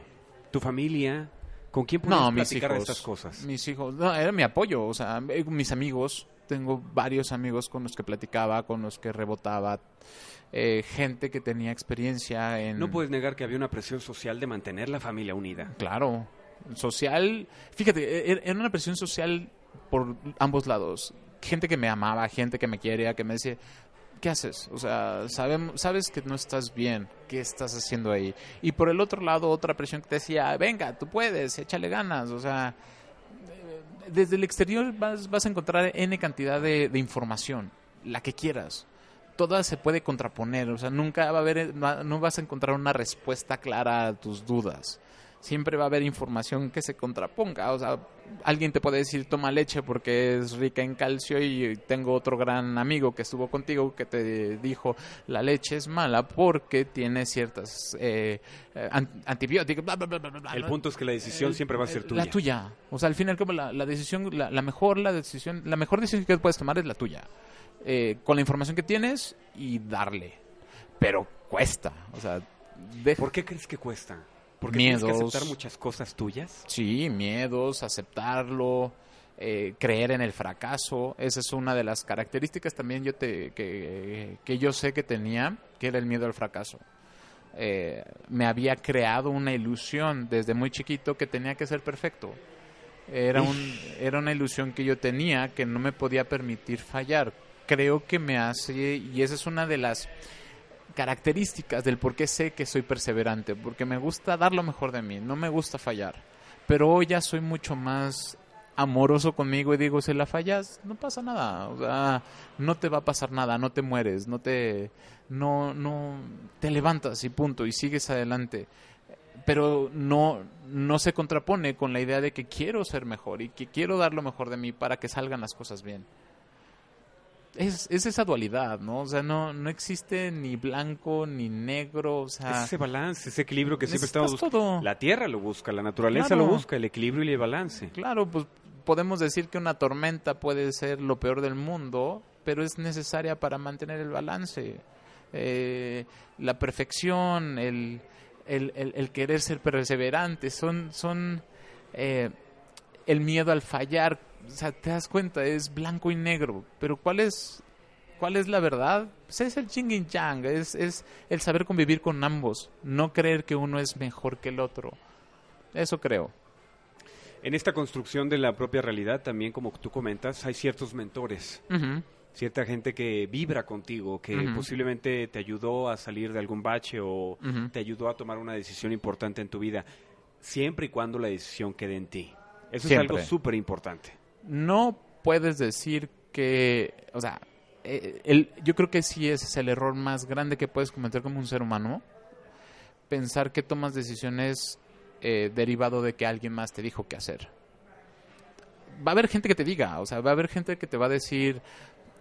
S4: ¿Tu familia? ¿Con quién podías
S3: No, mis
S4: de estas cosas?
S3: Mis hijos, no, era mi apoyo, o sea, eh, mis amigos, tengo varios amigos con los que platicaba, con los que rebotaba, eh, gente que tenía experiencia en...
S4: No puedes negar que había una presión social de mantener la familia unida.
S3: Claro, social, fíjate, e- era una presión social por ambos lados. Gente que me amaba, gente que me quería, que me decía, ¿qué haces? O sea, sabem- sabes que no estás bien, ¿qué estás haciendo ahí? Y por el otro lado, otra presión que te decía, venga, tú puedes, échale ganas, o sea, desde el exterior vas, vas a encontrar N cantidad de, de información, la que quieras. Toda se puede contraponer, o sea, nunca va a haber, no vas a encontrar una respuesta clara a tus dudas. Siempre va a haber información que se contraponga, o sea, alguien te puede decir toma leche porque es rica en calcio y tengo otro gran amigo que estuvo contigo que te dijo la leche es mala porque tiene ciertas eh, eh, an- antibióticos, bla, bla, bla,
S4: El punto es que la decisión
S3: El-
S4: siempre va a ser
S3: el-
S4: tuya.
S3: La tuya. O sea, al fin y al cabo, la, la decisión, la, la mejor, la decisión, la mejor decisión que puedes tomar es la tuya. Eh, con la información que tienes y darle. Pero cuesta. O sea, deja-
S4: ¿Por qué crees que cuesta? ¿Porque tienes que
S3: Miedos.
S4: aceptar muchas cosas tuyas?
S3: Sí, miedos, aceptarlo, eh, creer en el fracaso. Esa es una de las características también yo te, que, que yo sé que tenía, que era el miedo al fracaso. Eh, me había creado una ilusión desde muy chiquito que tenía que ser perfecto. Era, un, era una ilusión que yo tenía que no me podía permitir fallar. Creo que me hace, y esa es una de las características del por qué sé que soy perseverante, porque me gusta dar lo mejor de mí, no me gusta fallar. Pero hoy ya soy mucho más amoroso conmigo y digo, si la fallas, no pasa nada, o sea, no te va a pasar nada, no te mueres, no te no no te levantas y punto y sigues adelante. Pero no no se contrapone con la idea de que quiero ser mejor y que quiero dar lo mejor de mí para que salgan las cosas bien es, es esa dualidad, ¿no? O sea, no, no existe ni blanco ni negro, o sea...
S4: es ese balance, ese equilibrio que siempre estamos buscando. La tierra lo busca, la naturaleza
S3: Claro.
S4: lo busca, el equilibrio y el balance.
S3: Claro, pues podemos decir que una tormenta puede ser lo peor del mundo, pero es necesaria para mantener el balance. Eh, la perfección, el, el, el- el querer ser perseverante, son, son eh, el miedo al fallar. O sea, te das cuenta, es blanco y negro, pero ¿cuál es, cuál es la verdad? Pues es el ching y chang, es, es el saber convivir con ambos, no creer que uno es mejor que el otro. Eso creo.
S4: En esta construcción de la propia realidad, también como tú comentas, hay ciertos mentores, cierta gente que vibra contigo, que posiblemente te ayudó a salir de algún bache o te ayudó a tomar una decisión importante en tu vida, siempre y cuando la decisión quede en ti. Eso
S3: Siempre.
S4: es algo súper importante.
S3: No puedes decir que, o sea, eh, el, yo creo que sí ese es el error más grande que puedes cometer como un ser humano, pensar que tomas decisiones eh, derivado de que alguien más te dijo qué hacer. va a haber gente que te diga, o sea, va a haber gente que te va a decir,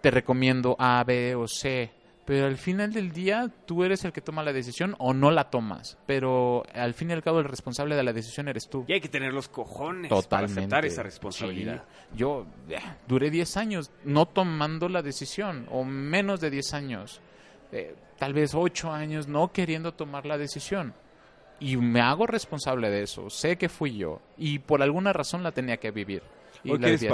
S3: te recomiendo A, B o C, pero al final del día tú eres el que toma la decisión o no la tomas, pero al fin y al cabo el responsable de la decisión eres tú.
S2: Y hay que tener los cojones
S3: Totalmente.
S2: para aceptar esa responsabilidad.
S3: Sí. Yo eh, duré 10 años no tomando la decisión, o menos de 10 años, eh, tal vez 8 años no queriendo tomar la decisión. Y me hago responsable de eso, sé que fui yo, y por alguna razón la tenía que vivir. Y
S2: Hoy que eres
S3: viví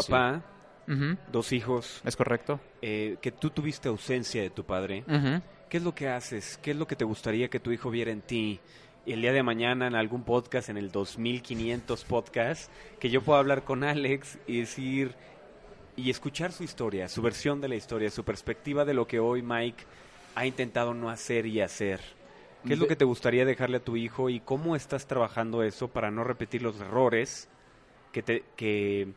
S2: dos hijos,
S3: ¿Es correcto?
S2: eh, que tú tuviste ausencia de tu padre. ¿qué es lo que haces? ¿Qué es lo que te gustaría que tu hijo viera en ti? El día de mañana en algún podcast, en el 2500 podcast, que yo pueda hablar con Alex y decir y escuchar su historia, su versión de la historia, su perspectiva de lo que hoy Mike ha intentado no hacer y hacer. ¿Qué es lo que te gustaría dejarle a tu hijo y cómo estás trabajando eso para no repetir los errores que te que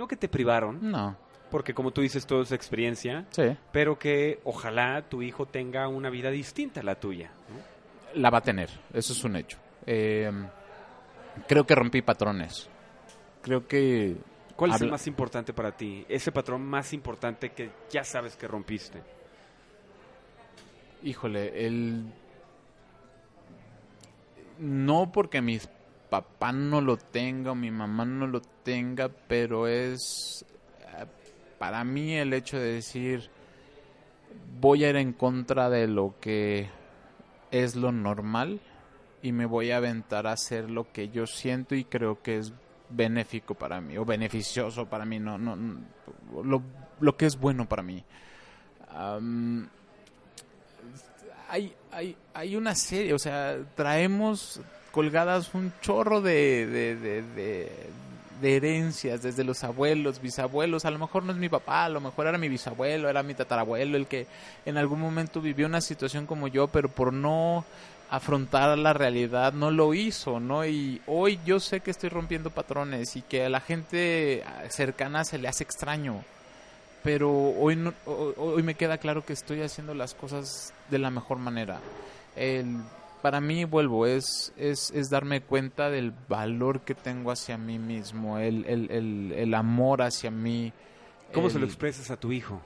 S2: no que te privaron,
S3: No,
S2: porque como tú dices todo es experiencia,
S3: sí.
S2: pero que ojalá tu hijo tenga una vida distinta a la tuya. ¿no?
S3: La va a tener, eso es un hecho. Eh, creo que rompí patrones. Creo que...
S2: ¿Cuál es el más importante para ti? Ese patrón más importante que ya sabes que rompiste.
S3: Híjole, el... No porque mi papá no lo tenga o mi mamá no lo tenga, pero es eh, para mí el hecho de decir voy a ir en contra de lo que es lo normal y me voy a aventar a hacer lo que yo siento y creo que es benéfico para mí o beneficioso para mí, no, no, lo, lo que es bueno para mí. Hay, hay, hay una serie, o sea, traemos colgadas un chorro de, de, de, herencias desde los abuelos, bisabuelos, a lo mejor no es mi papá, a lo mejor era mi bisabuelo, era mi tatarabuelo el que en algún momento vivió una situación como yo, pero por no afrontar la realidad no lo hizo, ¿no? Y hoy yo sé que estoy rompiendo patrones y que a la gente cercana se le hace extraño pero hoy, no- hoy me queda claro que estoy haciendo las cosas de la mejor manera. El, para mí, vuelvo, es, es, es darme cuenta del valor que tengo hacia mí mismo, el, el, el, el amor hacia mí.
S2: ¿Cómo se lo expresas a tu hijo?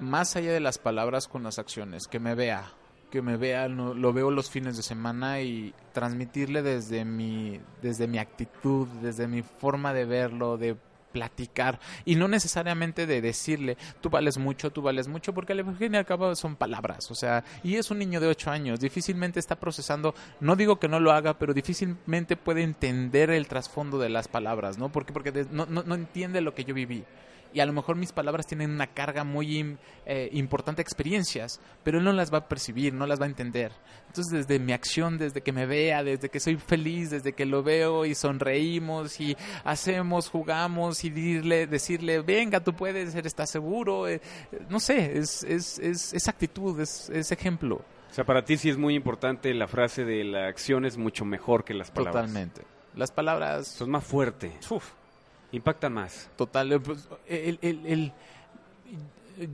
S3: más allá de las palabras con las acciones, que me vea, que me vea, no- lo veo los fines de semana y transmitirle desde mi, desde mi actitud, desde mi forma de verlo, de platicar y no necesariamente de decirle tú vales mucho, tú vales mucho porque al fin y al cabo son palabras, o sea, y es un niño de 8 años, difícilmente está procesando, no digo que no lo haga, pero difícilmente puede entender el trasfondo de las palabras, ¿no? Porque porque no, no, no entiende lo que yo viví y a lo mejor mis palabras tienen una carga muy eh, importante experiencias, pero él no las va a percibir, no las va a entender. Entonces, desde mi acción, desde que me vea, desde que soy feliz, desde que lo veo y sonreímos y hacemos, jugamos y decirle, decirle venga, tú puedes, estás seguro, eh, no sé, es, es, es, es actitud, es, es ejemplo,
S2: O sea, para ti sí es muy importante la frase de la acción es mucho mejor que las palabras.
S3: totalmente. Las palabras,
S2: Son más fuerte,
S3: uf,
S2: impactan más.
S3: Total, eh, pues, el, el- el-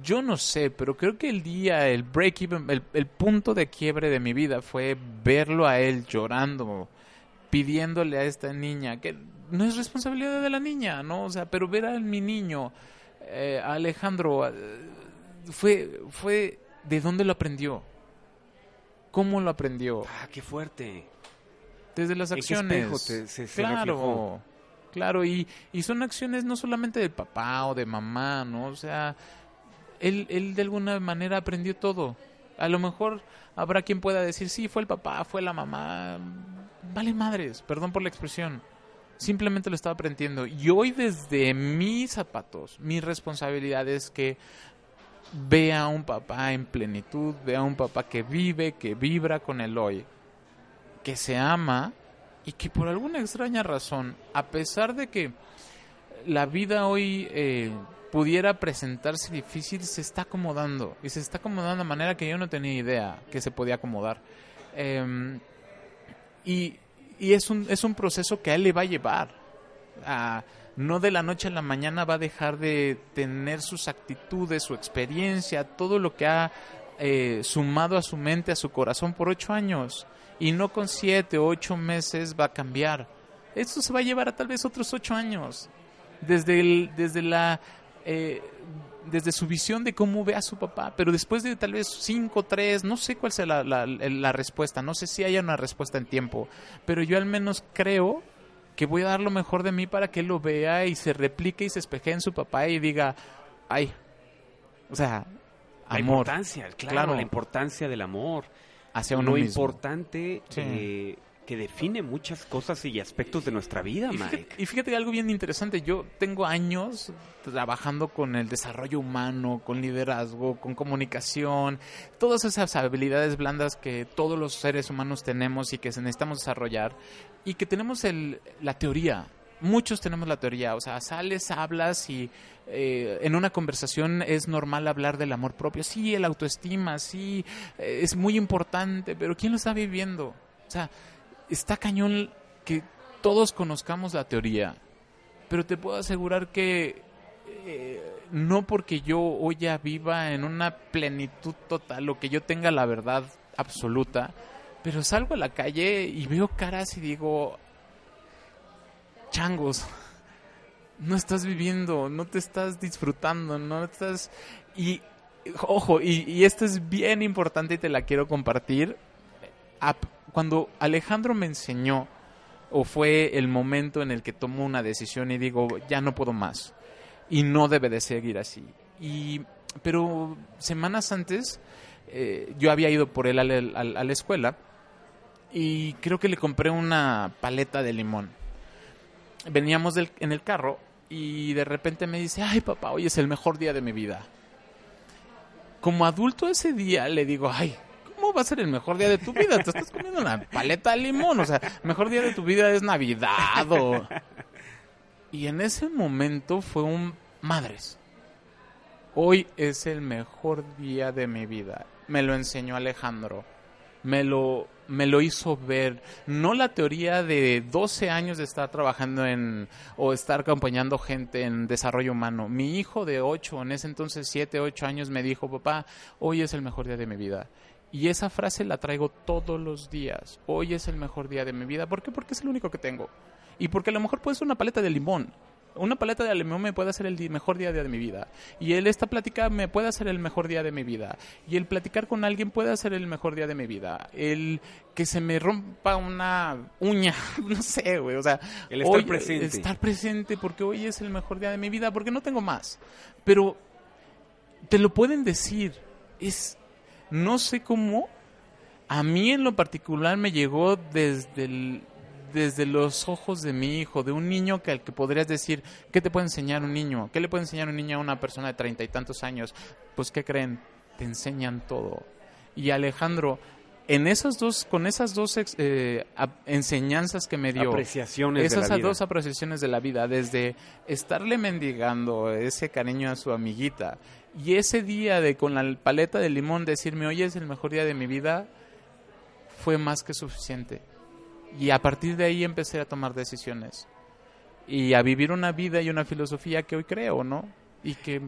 S3: yo no sé, pero creo que el día, el break even, el, el punto de quiebre de mi vida fue verlo a él llorando, pidiéndole a esta niña, que no es responsabilidad de la niña, ¿no? O sea, pero ver a mi niño, eh, a Alejandro, eh, fue, fue, ¿de dónde lo aprendió? ¿Cómo lo aprendió?
S2: Ah, qué fuerte.
S3: Desde las
S2: ¿En qué
S3: acciones.
S2: espejo te- se- se
S3: claro? Claro, y, y son acciones no solamente del papá o de mamá, ¿no? O sea, él, él de alguna manera aprendió todo. A lo mejor habrá quien pueda decir, sí, fue el papá, fue la mamá. Vale madres, perdón por la expresión. Simplemente lo estaba aprendiendo. Y hoy desde mis zapatos, mi responsabilidad es que vea a un papá en plenitud, vea a un papá que vive, que vibra con el hoy, que se ama y que por alguna extraña razón, a pesar de que la vida hoy eh, pudiera presentarse difícil, se está acomodando y se está acomodando de manera que yo no tenía idea que se podía acomodar. Em, y y es, un, es un proceso que a él le va a llevar. a- no de la noche a la mañana va a dejar de tener sus actitudes, su experiencia, todo lo que ha eh, sumado a su mente, a su corazón por ocho años. Y no con siete o ocho meses va a cambiar. Esto se va a llevar a tal vez otros ocho años. Desde, el, desde la... eh, desde su visión de cómo ve a su papá, pero después de tal vez cinco, tres, no sé cuál sea la, la- la respuesta, no sé si haya una respuesta en tiempo, pero yo al menos creo que voy a dar lo mejor de mí para que él lo vea y se replique y se espeje en su papá y diga, ay, o sea,
S4: La
S3: amor
S4: importancia, claro,
S3: Claro.
S4: la importancia del amor.
S3: Hacia uno
S4: lo
S3: mismo.
S4: importante
S3: Sí.
S4: eh, que define muchas cosas y aspectos de nuestra vida,
S3: Y
S4: Mike.
S3: fíjate, y fíjate algo bien interesante, yo tengo años trabajando con el desarrollo humano, con liderazgo, con comunicación, todas esas habilidades blandas que todos los seres humanos tenemos y que necesitamos desarrollar y que tenemos el, la teoría. Muchos tenemos la teoría, o sea, sales, hablas y eh, en una conversación es normal hablar del amor propio. Sí, el autoestima, sí, eh, es muy importante, pero ¿quién lo está viviendo? O sea, está cañón que todos conozcamos la teoría, pero te puedo asegurar que eh, no porque yo hoy ya viva en una plenitud total o que yo tenga la verdad absoluta, pero salgo a la calle y veo caras y digo, changos, no estás viviendo, no te estás disfrutando, no estás... Y, ojo, y, esto es bien importante y te la quiero compartir. Cuando Alejandro me enseñó, o fue el momento en el que tomo una decisión y digo, ya no puedo más, y no debe de seguir así. Y, pero semanas antes, eh, yo había ido por él a la escuela, y creo que le compré una paleta de limón veníamos del- en el carro y de repente me dice, ay papá, hoy es el mejor día de mi vida. Como adulto ese día le digo, ay, ¿cómo va a ser el mejor día de tu vida? Te estás comiendo una paleta de limón, o sea, mejor día de tu vida es Navidad o... Y en ese momento fue un madres. Hoy es el mejor día de mi vida. Me lo enseñó Alejandro. Me lo, me lo hizo ver. No la teoría de 12 años de estar trabajando en o estar acompañando gente en desarrollo humano. Mi hijo de 8, en ese entonces 7, 8 años, me dijo, papá, hoy es el mejor día de mi vida. Y esa frase la traigo todos los días. Hoy es el mejor día de mi vida. ¿Por qué? Porque es el único que tengo. Y porque a lo mejor puede ser una paleta de limón. Una paleta de limón me puede hacer el mejor día de mi vida. Y el, esta plática me puede hacer el mejor día de mi vida. Y el platicar con alguien puede hacer el mejor día de mi vida. El que se me rompa una uña, [LAUGHS] no sé, güey. O sea,
S4: El estar
S3: hoy-
S4: presente.
S3: Estar presente porque hoy es el mejor día de mi vida, porque no tengo más. Pero te lo pueden decir. Es, no sé cómo, a mí en lo particular me llegó desde el- desde los ojos de mi hijo, de un niño que al que podrías decir, ¿qué te puede enseñar un niño? ¿Qué le puede enseñar un niño a una persona de treinta y tantos años? Pues, ¿qué creen? Te enseñan todo. Y Alejandro, en esas dos, con esas dos ex- eh, enseñanzas que me dio,
S4: Apreciaciones de
S3: esas
S4: la vida.
S3: dos apreciaciones de la vida, desde estarle mendigando ese cariño a su amiguita y ese día de con la paleta de limón decirme, hoy es el mejor día de mi vida, fue más que suficiente. Y a partir de ahí empecé a tomar decisiones y a vivir una vida y una filosofía que hoy creo, ¿no? Y que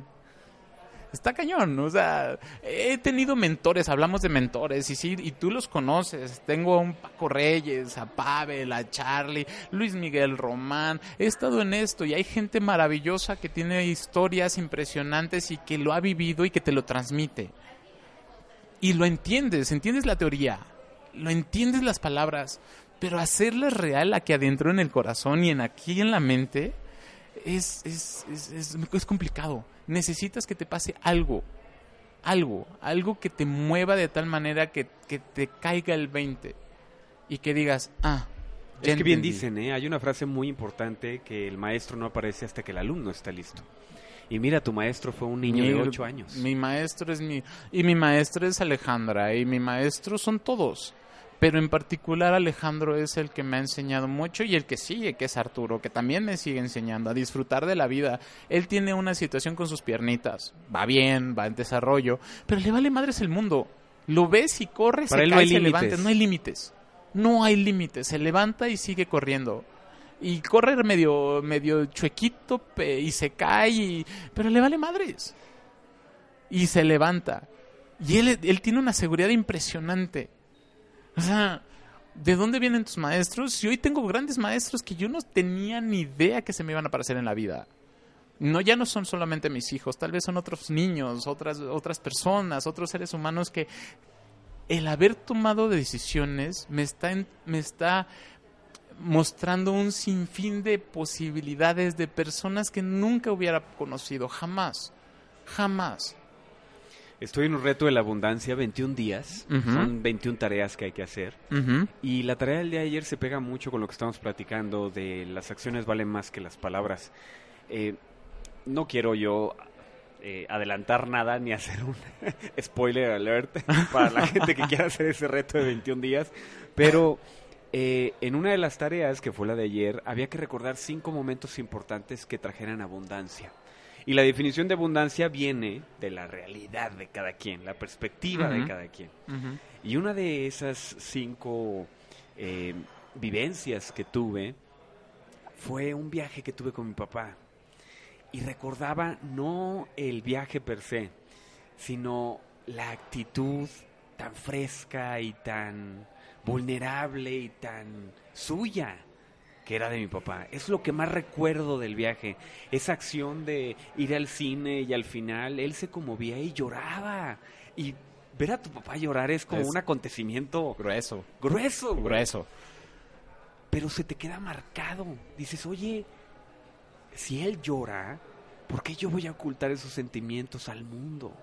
S3: está cañón, o sea, he tenido mentores, hablamos de mentores, y sí, y tú los conoces, tengo a un Paco Reyes, a Pavel, a Charlie, Luis Miguel Román, he estado en esto y hay gente maravillosa que tiene historias impresionantes y que lo ha vivido y que te lo transmite. Y lo entiendes, entiendes la teoría, lo entiendes las palabras, pero hacerlas real aquí adentro en el corazón y en aquí en la mente es, es, es, es, complicado. Necesitas que te pase algo, algo, algo que te mueva de tal manera que, que te caiga el 20 y que digas, ah, ya
S4: Es que bien
S3: entendí".
S4: dicen, ¿eh? Hay una frase muy importante que el maestro no aparece hasta que el alumno está listo. Y mira, tu maestro fue un niño de
S3: Mi-
S4: ocho años.
S3: Mi maestro es mi... Y mi maestra es Alejandra. Y mi maestro son todos. Pero en particular Alejandro es el que me ha enseñado mucho y el que sigue, que es Arturo, que también me sigue enseñando a disfrutar de la vida. Él tiene una situación con sus piernitas. Va bien, va en desarrollo. Pero le vale madres el mundo. Lo ves y corre,
S4: Para
S3: se
S4: él no
S3: cae,
S4: hay
S3: se levanta. No hay límites. No hay límites. Se levanta y sigue corriendo y corre medio medio chuequito y se cae y- pero le vale madres y se levanta y él, él tiene una seguridad impresionante o sea ¿De dónde vienen tus maestros? Y hoy tengo grandes maestros que yo no tenía ni idea que se me iban a aparecer en la vida. No, ya no son solamente mis hijos, tal vez son otros niños, otras, otras personas, otros seres humanos que el haber tomado decisiones me está, me está mostrando un sinfín de posibilidades de personas que nunca hubiera conocido, jamás, jamás.
S2: Estoy en un reto de la abundancia, 21 días. Son 21 tareas que hay que hacer. Y la tarea del día de ayer se pega mucho con lo que estamos platicando de las acciones valen más que las palabras. Eh, no quiero yo eh, adelantar nada ni [LAUGHS] hacer un spoiler alert [LAUGHS] para la gente que quiera hacer ese reto de 21 días, pero eh, en una de las tareas, que fue la de ayer, había que recordar cinco momentos importantes que trajeran abundancia. Y la definición de abundancia viene de la realidad de cada quien, la perspectiva de cada quien. Y una de esas cinco eh, vivencias que tuve fue un viaje que tuve con mi papá. Y recordaba no el viaje per se, sino la actitud tan fresca y tan vulnerable y tan suya que era de mi papá. Es lo que más recuerdo del viaje. Esa acción de ir al cine y al final él se conmovía y lloraba. Y ver a tu papá llorar es como
S3: Es-
S2: un acontecimiento
S3: Grueso,
S2: grueso. güey.
S3: grueso.
S2: Pero se te queda marcado. Dices, oye, si él llora, ¿por qué yo voy a ocultar esos sentimientos al mundo?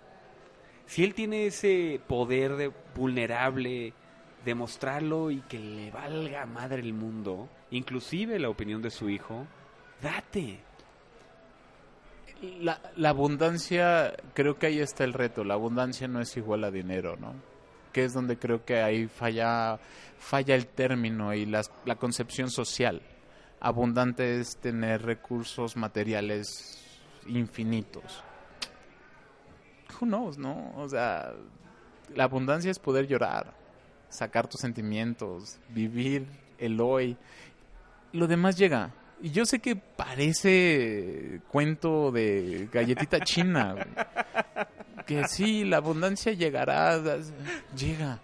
S2: Si él tiene ese poder de vulnerable de mostrarlo y que le valga madre el mundo, inclusive la opinión de su hijo, date.
S3: La, abundancia, creo que ahí está el reto. La abundancia no es igual a dinero, ¿no? Que es donde creo que ahí falla, falla el término y las- la concepción social. Abundante es tener recursos materiales infinitos. Who knows, ¿no? O sea, la abundancia es poder llorar, sacar tus sentimientos, vivir el hoy. Lo demás llega. Y yo sé que parece cuento de galletita [LAUGHS] china. güey. Que sí, la abundancia llegará. Llega.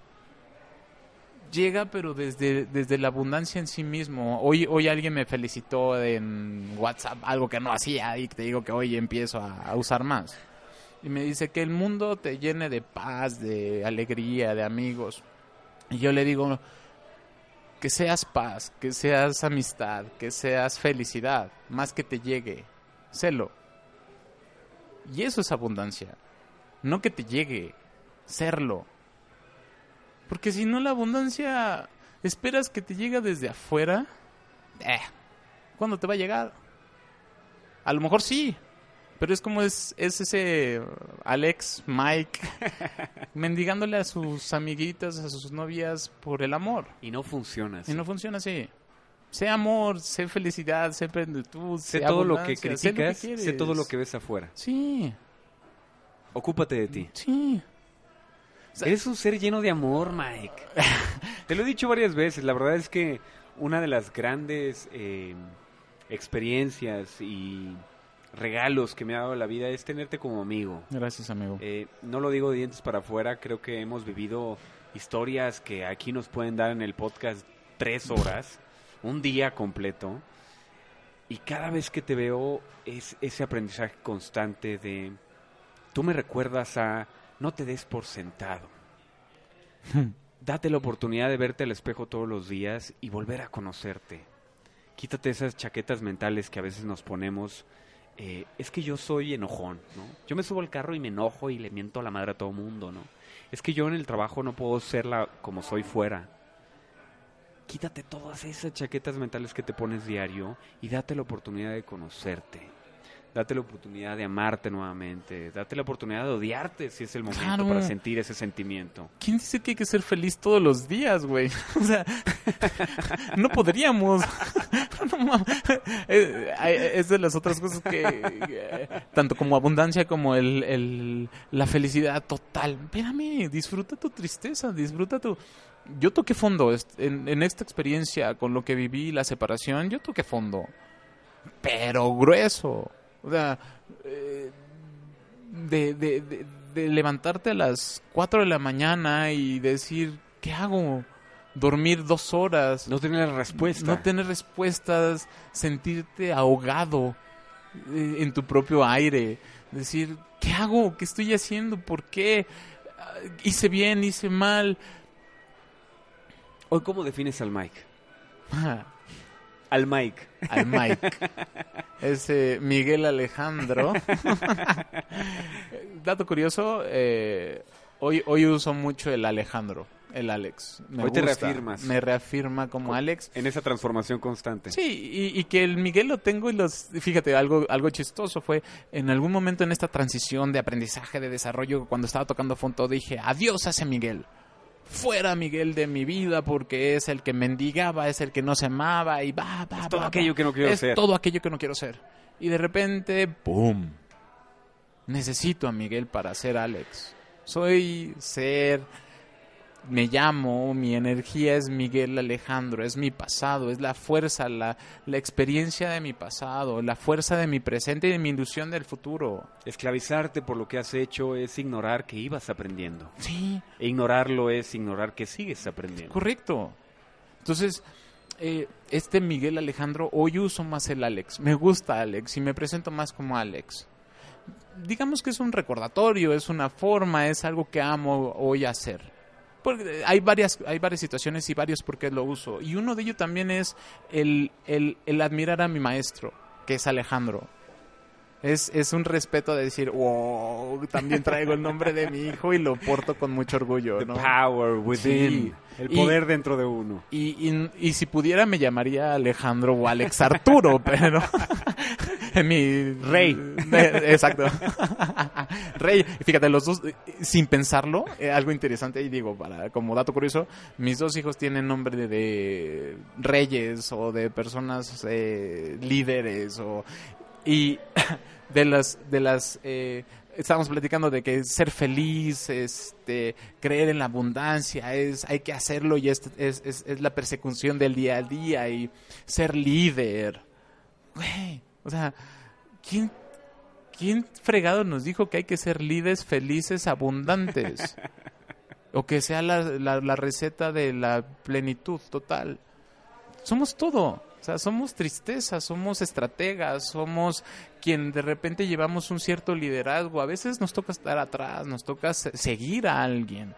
S3: Llega, pero desde, desde la abundancia en sí mismo. Hoy, hoy alguien me felicitó en WhatsApp, algo que no hacía, y te digo que hoy empiezo a, a usar más. Y me dice que el mundo te llene de paz, de alegría, de amigos. Y yo le digo, que seas paz, que seas amistad, que seas felicidad, más que te llegue, sélo. Y eso es abundancia, no que te llegue, serlo. Porque si no la abundancia esperas que te llegue desde afuera, eh, ¿cuándo te va a llegar? A lo mejor sí, pero es como es, es ese Alex, Mike, [LAUGHS] mendigándole a sus amiguitas, a sus novias por el amor.
S2: Y no funciona así.
S3: Y no funciona así. Sé amor, sé felicidad, sé plenitud,
S2: sé
S3: sé
S2: todo lo que
S3: sé
S2: criticas, sé todo lo que ves afuera.
S3: Sí,
S2: Ocúpate de ti.
S3: sí. sea-
S2: Eres un ser lleno de amor, Mike. [LAUGHS] Te lo he dicho varias veces. La verdad es que una de las grandes eh, experiencias y regalos que me ha dado la vida es tenerte como amigo.
S3: Gracias, amigo.
S2: Eh, no lo digo de dientes para afuera, creo que hemos vivido historias que aquí nos pueden dar en el podcast tres horas, un día completo. Y cada vez que te veo es ese aprendizaje constante de, tú me recuerdas a, no te des por sentado. [LAUGHS] Date la oportunidad de verte al espejo todos los días y volver a conocerte. Quítate esas chaquetas mentales que a veces nos ponemos. Eh, es que yo soy enojón, ¿no? Yo me subo al carro y me enojo y le miento a la madre a todo mundo, ¿no? Es que yo en el trabajo no puedo ser la, como soy fuera. Quítate todas esas chaquetas mentales que te pones diario y date la oportunidad de conocerte. Date la oportunidad de amarte nuevamente. Date la oportunidad de odiarte si es el momento
S3: Claro.
S2: para sentir ese sentimiento.
S3: ¿Quién dice que hay que ser feliz todos los días, güey? [LAUGHS] O sea, [LAUGHS] no podríamos. [LAUGHS] No. Eh, es de las otras cosas que, eh, tanto como abundancia como el, el- la felicidad total. Espérame, disfruta tu tristeza, disfruta tu... Yo toqué fondo en esta experiencia con lo que viví, la separación, yo toqué fondo. Pero grueso. O sea, eh, de, de, de, de levantarte a las 4 de la mañana y decir, ¿qué hago? dormir dos horas,
S2: No tener respuesta.
S3: no tener respuestas, sentirte ahogado eh, en tu propio aire, decir, ¿qué hago? ¿Qué estoy haciendo? ¿Por qué? Ah, ¿Hice bien? ¿Hice mal?
S2: Hoy, ¿cómo defines al Mike? [LAUGHS] Al Mike.
S3: al Mike. [LAUGHS] Ese Miguel Alejandro. [LAUGHS] Dato curioso, eh, hoy, hoy uso mucho el Alejandro, el Alex. Me
S2: Hoy te reafirmas.
S3: Me reafirma como Alex.
S2: En esa transformación constante.
S3: Sí, y, y que el Miguel lo tengo y los... Fíjate, algo, algo chistoso fue, en algún momento en esta transición de aprendizaje, de desarrollo, cuando estaba tocando fondo, dije, adiós a ese Miguel. Fuera Miguel de mi vida porque es el que mendigaba, es el que no se amaba y va, va,
S2: Es todo
S3: va,
S2: aquello
S3: va.
S2: que no quiero
S3: es
S2: ser.
S3: todo aquello que no quiero ser. Y de repente, ¡pum! Necesito a Miguel para ser Alex. Soy ser, me llamo, mi energía es Miguel Alejandro, es mi pasado, es la fuerza, la, la experiencia de mi pasado, la fuerza de mi presente y de mi ilusión del futuro.
S2: Esclavizarte por lo que has hecho es ignorar que ibas aprendiendo.
S3: Sí,
S2: E ignorarlo es ignorar que sigues aprendiendo.
S3: correcto. Entonces, eh, este Miguel Alejandro, hoy uso más el Alex. Me gusta Alex y me presento más como Alex. Digamos que es un recordatorio, es una forma, es algo que amo hoy hacer. Porque hay varias, hay varias situaciones y varios por qué lo uso. Y uno de ellos también es el, el, el admirar a mi maestro, que es Alejandro. Es, es un respeto de decir, wow, también traigo el nombre de mi hijo y lo porto con mucho orgullo.
S2: The
S3: ¿no?
S2: power within.
S3: Sí.
S2: El
S3: Y-
S2: poder dentro de uno.
S3: Y, y, y si pudiera me llamaría Alejandro o Alex Arturo, [LAUGHS] pero [LAUGHS] mi
S2: Rey. [LAUGHS]
S3: Exacto. [LAUGHS] Rey. Fíjate, los dos, sin pensarlo, eh, algo interesante, y digo, para como dato curioso, mis dos hijos tienen nombre de, de reyes o de personas eh, líderes o y de las de las eh, estábamos platicando de que ser feliz, este, creer en la abundancia, es, hay que hacerlo y es, es, es, es la persecución del día a día y ser líder. Güey, o sea, ¿quién, ¿quién fregado nos dijo que hay que ser líderes felices, abundantes? [LAUGHS] o que sea la, la, la receta de la plenitud total. Somos todo. O sea, somos tristeza, somos estrategas, somos quien de repente llevamos un cierto liderazgo. A veces nos toca estar atrás, nos toca se- seguir a alguien.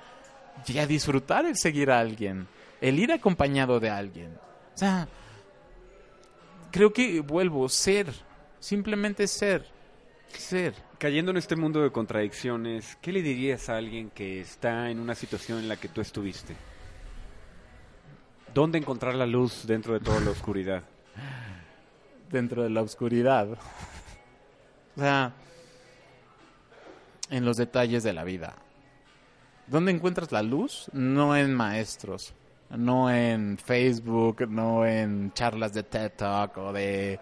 S3: Y a disfrutar el seguir a alguien. El ir acompañado de alguien. O sea, creo que vuelvo, ser. Simplemente ser. Ser.
S2: Cayendo en este mundo de contradicciones, ¿qué le dirías a alguien que está en una situación en la que tú estuviste? ¿Dónde encontrar la luz dentro de toda la oscuridad? [LAUGHS]
S3: dentro de la oscuridad. O sea, en los detalles de la vida. ¿Dónde encuentras la luz? No en maestros, no en Facebook, no en charlas de TED Talk o de...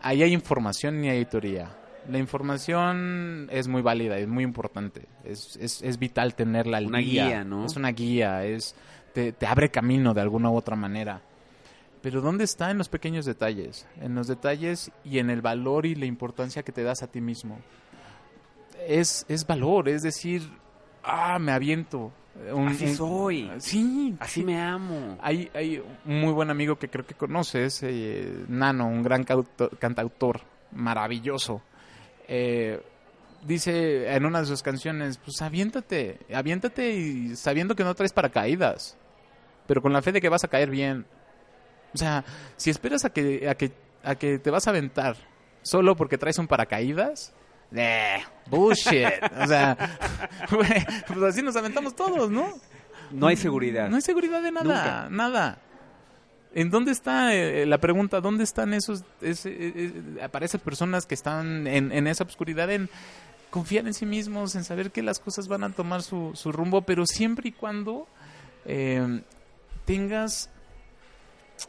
S3: Ahí hay información y hay teoría. La información es muy válida, es muy importante. Es, es, es vital tenerla al
S2: Una guía, ¿no?
S3: Es una guía, es, te, te abre camino de alguna u otra manera. Pero ¿dónde está en los pequeños detalles? En los detalles y en el valor y la importancia que te das a ti mismo. Es, es valor, es decir, ah, me aviento. Un-
S2: Así
S3: un-
S2: soy.
S3: Sí,
S2: Así
S3: sí.
S2: me amo.
S3: Hay, hay un muy buen amigo que creo que conoces, eh, Nano, un gran cantautor maravilloso. Eh, dice en una de sus canciones, pues aviéntate, aviéntate y sabiendo que no traes paracaídas, pero con la fe de que vas a caer bien. O sea, si esperas a que, a que, a que te vas a aventar solo porque traes un paracaídas, eh, bullshit. o sea, [LAUGHS] pues así nos aventamos todos, ¿no?
S2: No hay seguridad.
S3: No hay seguridad de nada,
S2: Nunca.
S3: nada. ¿En dónde está eh, la pregunta? ¿Dónde están esos, ese- eh, eh, para esas personas que están en, en esa oscuridad, en confiar en sí mismos, en saber que las cosas van a tomar su, su rumbo, pero siempre y cuando eh, tengas,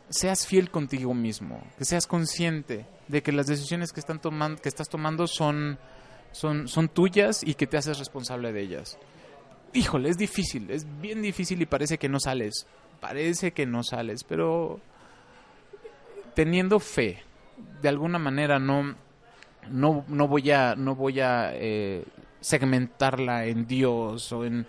S3: seas fiel contigo mismo, que seas consciente de que las decisiones que, están tomando, que estás tomando son, son, son tuyas y que te haces responsable de ellas híjole, es difícil, es bien difícil y parece que no sales. Parece que no sales, pero teniendo fe, de alguna manera no, no, no voy a, no voy a eh, segmentarla en Dios o en...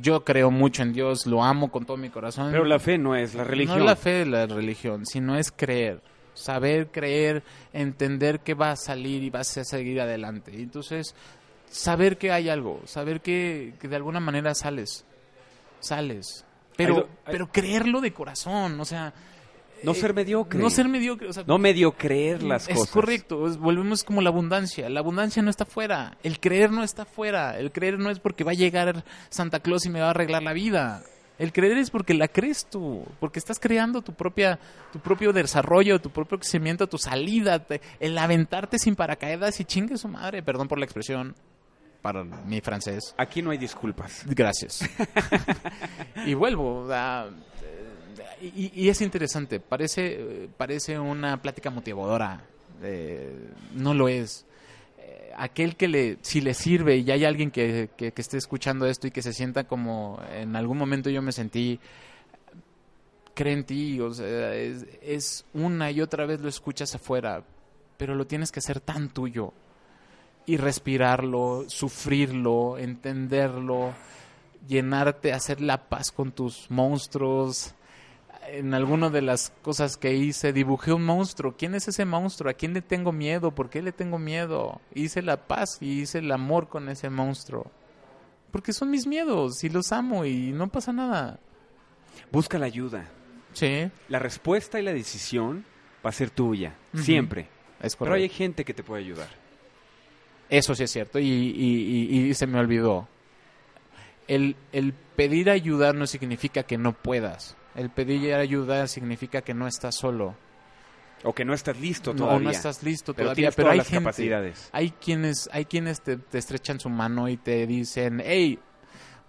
S3: Yo creo mucho en Dios, lo amo con todo mi corazón.
S2: Pero la fe no es la religión.
S3: No es la fe de la religión, sino es creer. Saber creer, entender que va a salir y vas a seguir adelante. Entonces, saber que hay algo, saber que, que de alguna manera sales. Sales. Pero,
S2: Hay do- hay-
S3: pero creerlo de corazón, o sea.
S2: No
S3: eh,
S2: ser mediocre.
S3: No ser mediocre. O sea,
S2: No medio creer las
S3: es
S2: cosas.
S3: correcto, es- volvemos como la abundancia. La abundancia no está fuera, el creer no está fuera. El creer no es porque va a llegar Santa Claus y me va a arreglar la vida. El creer es porque la crees tú, porque estás creando tu propia, tu propio desarrollo, tu propio crecimiento, tu salida, te- el aventarte sin paracaídas y chingue su madre, perdón por la expresión, para mi francés.
S2: Aquí no hay disculpas.
S3: Gracias. [LAUGHS] [LAUGHS] y vuelvo. a- y, y es interesante. Parece, eh, parece una plática motivadora. eh, no lo es. Aquel que le, si le sirve y hay alguien que, que, que esté escuchando esto y que se sienta como en algún momento yo me sentí, cree en ti. O sea, es, es una y otra vez lo escuchas afuera, pero lo tienes que hacer tan tuyo y respirarlo, sufrirlo, entenderlo, llenarte, hacer la paz con tus monstruos. En alguna de las cosas que hice, dibujé un monstruo. ¿Quién es ese monstruo? ¿A quién le tengo miedo? ¿Por qué le tengo miedo? Hice la paz y hice el amor con ese monstruo. Porque son mis miedos y los amo y no pasa nada.
S2: Busca la ayuda.
S3: Sí,
S2: La respuesta y la decisión va a ser tuya. Siempre.
S3: es
S2: Pero hay gente que te puede ayudar.
S3: Eso sí es cierto y, y- y- y se me olvidó. El, el pedir ayuda no significa que no puedas. El pedir ayuda significa que no estás solo.
S2: O que no estás listo
S3: No,
S2: todavía.
S3: no estás listo
S2: pero
S3: todavía, pero
S2: todas
S3: hay
S2: las
S3: gente,
S2: capacidades.
S3: hay quienes, hay quienes te, te estrechan su mano y te dicen, hey,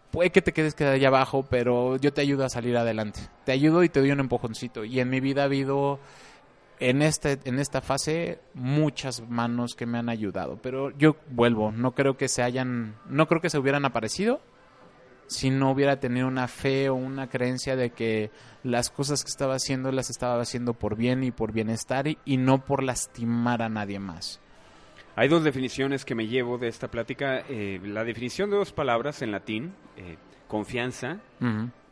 S3: puede que te quedes quedado allá abajo, pero yo te ayudo a salir adelante. Te ayudo y te doy un empujoncito. Y en mi vida ha habido, en, este, en esta fase, muchas manos que me han ayudado. Pero yo vuelvo, no creo que se hayan, no creo que se hubieran aparecido si no hubiera tenido una fe o una creencia de que las cosas que estaba haciendo las estaba haciendo por bien y por bienestar y, y no por lastimar a nadie más.
S2: Hay dos definiciones que me llevo de esta plática. Eh, la definición de dos palabras en latín, eh, confianza,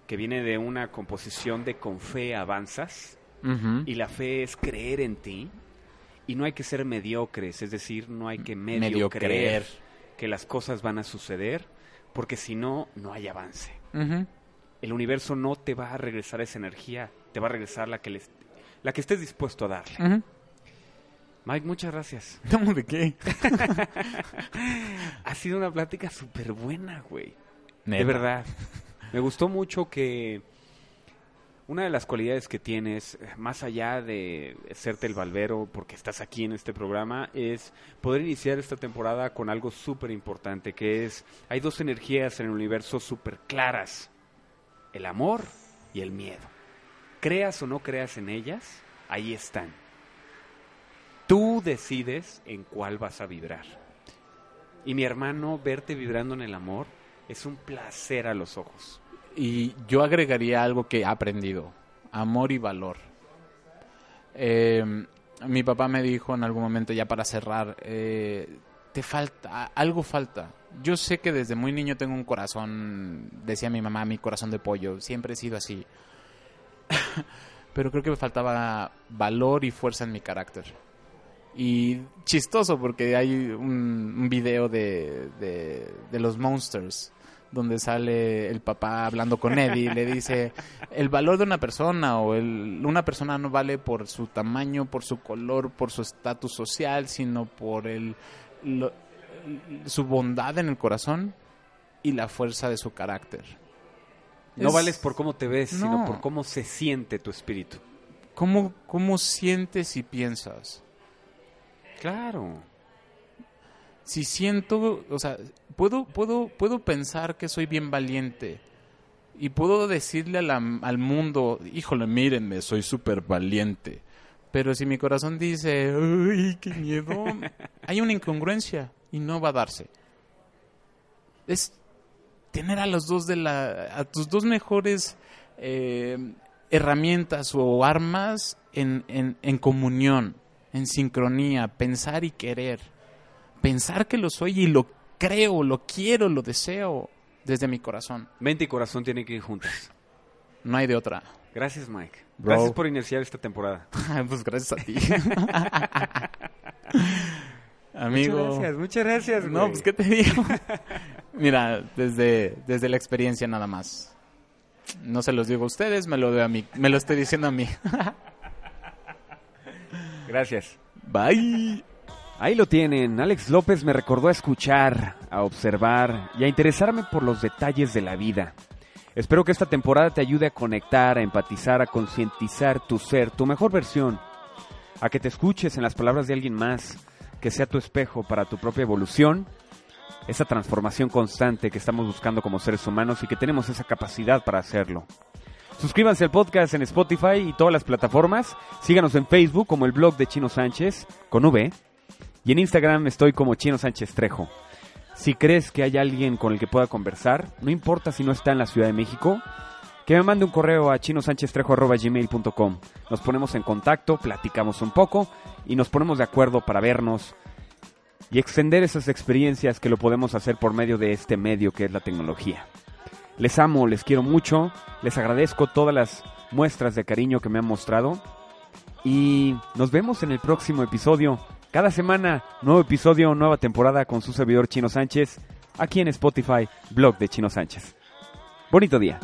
S2: que viene de una composición de con fe avanzas, y la fe es creer en ti, y no hay que ser mediocres, es decir, no hay que medio,
S3: Medio
S2: creer
S3: creer.
S2: que las cosas van a suceder, porque si no, no hay avance. El universo no te va a regresar esa energía, te va a regresar la que, les, la que estés dispuesto a darle. Mike, muchas gracias. [LAUGHS]
S3: No, ¿de qué? [LAUGHS]
S2: Ha sido una plática súper buena, güey. De verdad. Me gustó mucho que una de las cualidades que tienes, eh, más allá de serte el balbero porque estás aquí en este programa, es poder iniciar esta temporada con algo súper importante, que es, hay dos energías en el universo súper claras, el amor y el miedo. Creas o no creas en ellas, ahí están. Tú decides en cuál vas a vibrar. Y mi hermano, verte vibrando en el amor es un placer a los ojos.
S3: Y yo agregaría algo que he aprendido, amor y valor. Eh, mi papá me dijo en algún momento, ya para cerrar, eh, te falta, algo falta. Yo sé que desde muy niño tengo un corazón, decía mi mamá, mi corazón de pollo, siempre he sido así. [LAUGHS] Pero creo que me faltaba valor y fuerza en mi carácter. Y chistoso porque hay un, video de, de, de los Monsters donde sale el papá hablando con Eddie y le dice el valor de una persona o el, una persona no vale por su tamaño, por su color, por su estatus social, sino por el, lo- su bondad en el corazón y la fuerza de su carácter.
S2: No
S3: Es-
S2: vales por cómo te ves, sino
S3: No.
S2: por cómo se siente tu espíritu.
S3: ¿Cómo, ¿Cómo sientes y piensas?
S2: Claro.
S3: Si siento, o sea, puedo, puedo, puedo pensar que soy bien valiente y puedo decirle a la- al mundo, híjole, mírenme, soy súper valiente. Pero si mi corazón dice, uy, qué miedo, [LAUGHS] hay una incongruencia y no va a darse. Es tener a los dos de la, a tus dos mejores eh, herramientas o armas en, en, en comunión, en sincronía, pensar y querer pensar que lo soy y lo creo, lo quiero, lo deseo. desde mi corazón.
S4: Mente y corazón tienen que ir juntas.
S3: No hay de otra.
S4: Gracias, Mike.
S3: Bro.
S4: Gracias por iniciar esta temporada. [LAUGHS]
S3: pues gracias a ti. [LAUGHS] Amigo.
S4: Muchas gracias, muchas gracias.
S3: No,
S4: güey.
S3: pues qué te digo. [LAUGHS] Mira, desde, desde la experiencia nada más. No se los digo a ustedes, me lo doy a mí, me lo estoy diciendo a mí.
S4: Gracias.
S3: Bye.
S2: Ahí lo tienen. Alex López me recordó a escuchar, a observar y a interesarme por los detalles de la vida. Espero que esta temporada te ayude a conectar, a empatizar, a concientizar tu ser, tu mejor versión, a que te escuches en las palabras de alguien más, que sea tu espejo para tu propia evolución, esa transformación constante que estamos buscando como seres humanos y que tenemos esa capacidad para hacerlo. Suscríbanse al podcast en Spotify y todas las plataformas. Síganos en Facebook como el blog de Chino Sánchez, con V. Y en Instagram estoy como Chino Sánchez Trejo. Si crees que hay alguien con el que pueda conversar, no importa si no está en la Ciudad de México, que me mande un correo a chinosancheztrejo.gmail.com. Nos ponemos en contacto, platicamos un poco y nos ponemos de acuerdo para vernos y extender esas experiencias que lo podemos hacer por medio de este medio que es la tecnología. Les amo, les quiero mucho, les agradezco todas las muestras de cariño que me han mostrado y nos vemos en el próximo episodio. Cada semana, nuevo episodio, nueva temporada con su servidor Chino Sánchez, aquí en Spotify, blog de Chino Sánchez. Bonito día.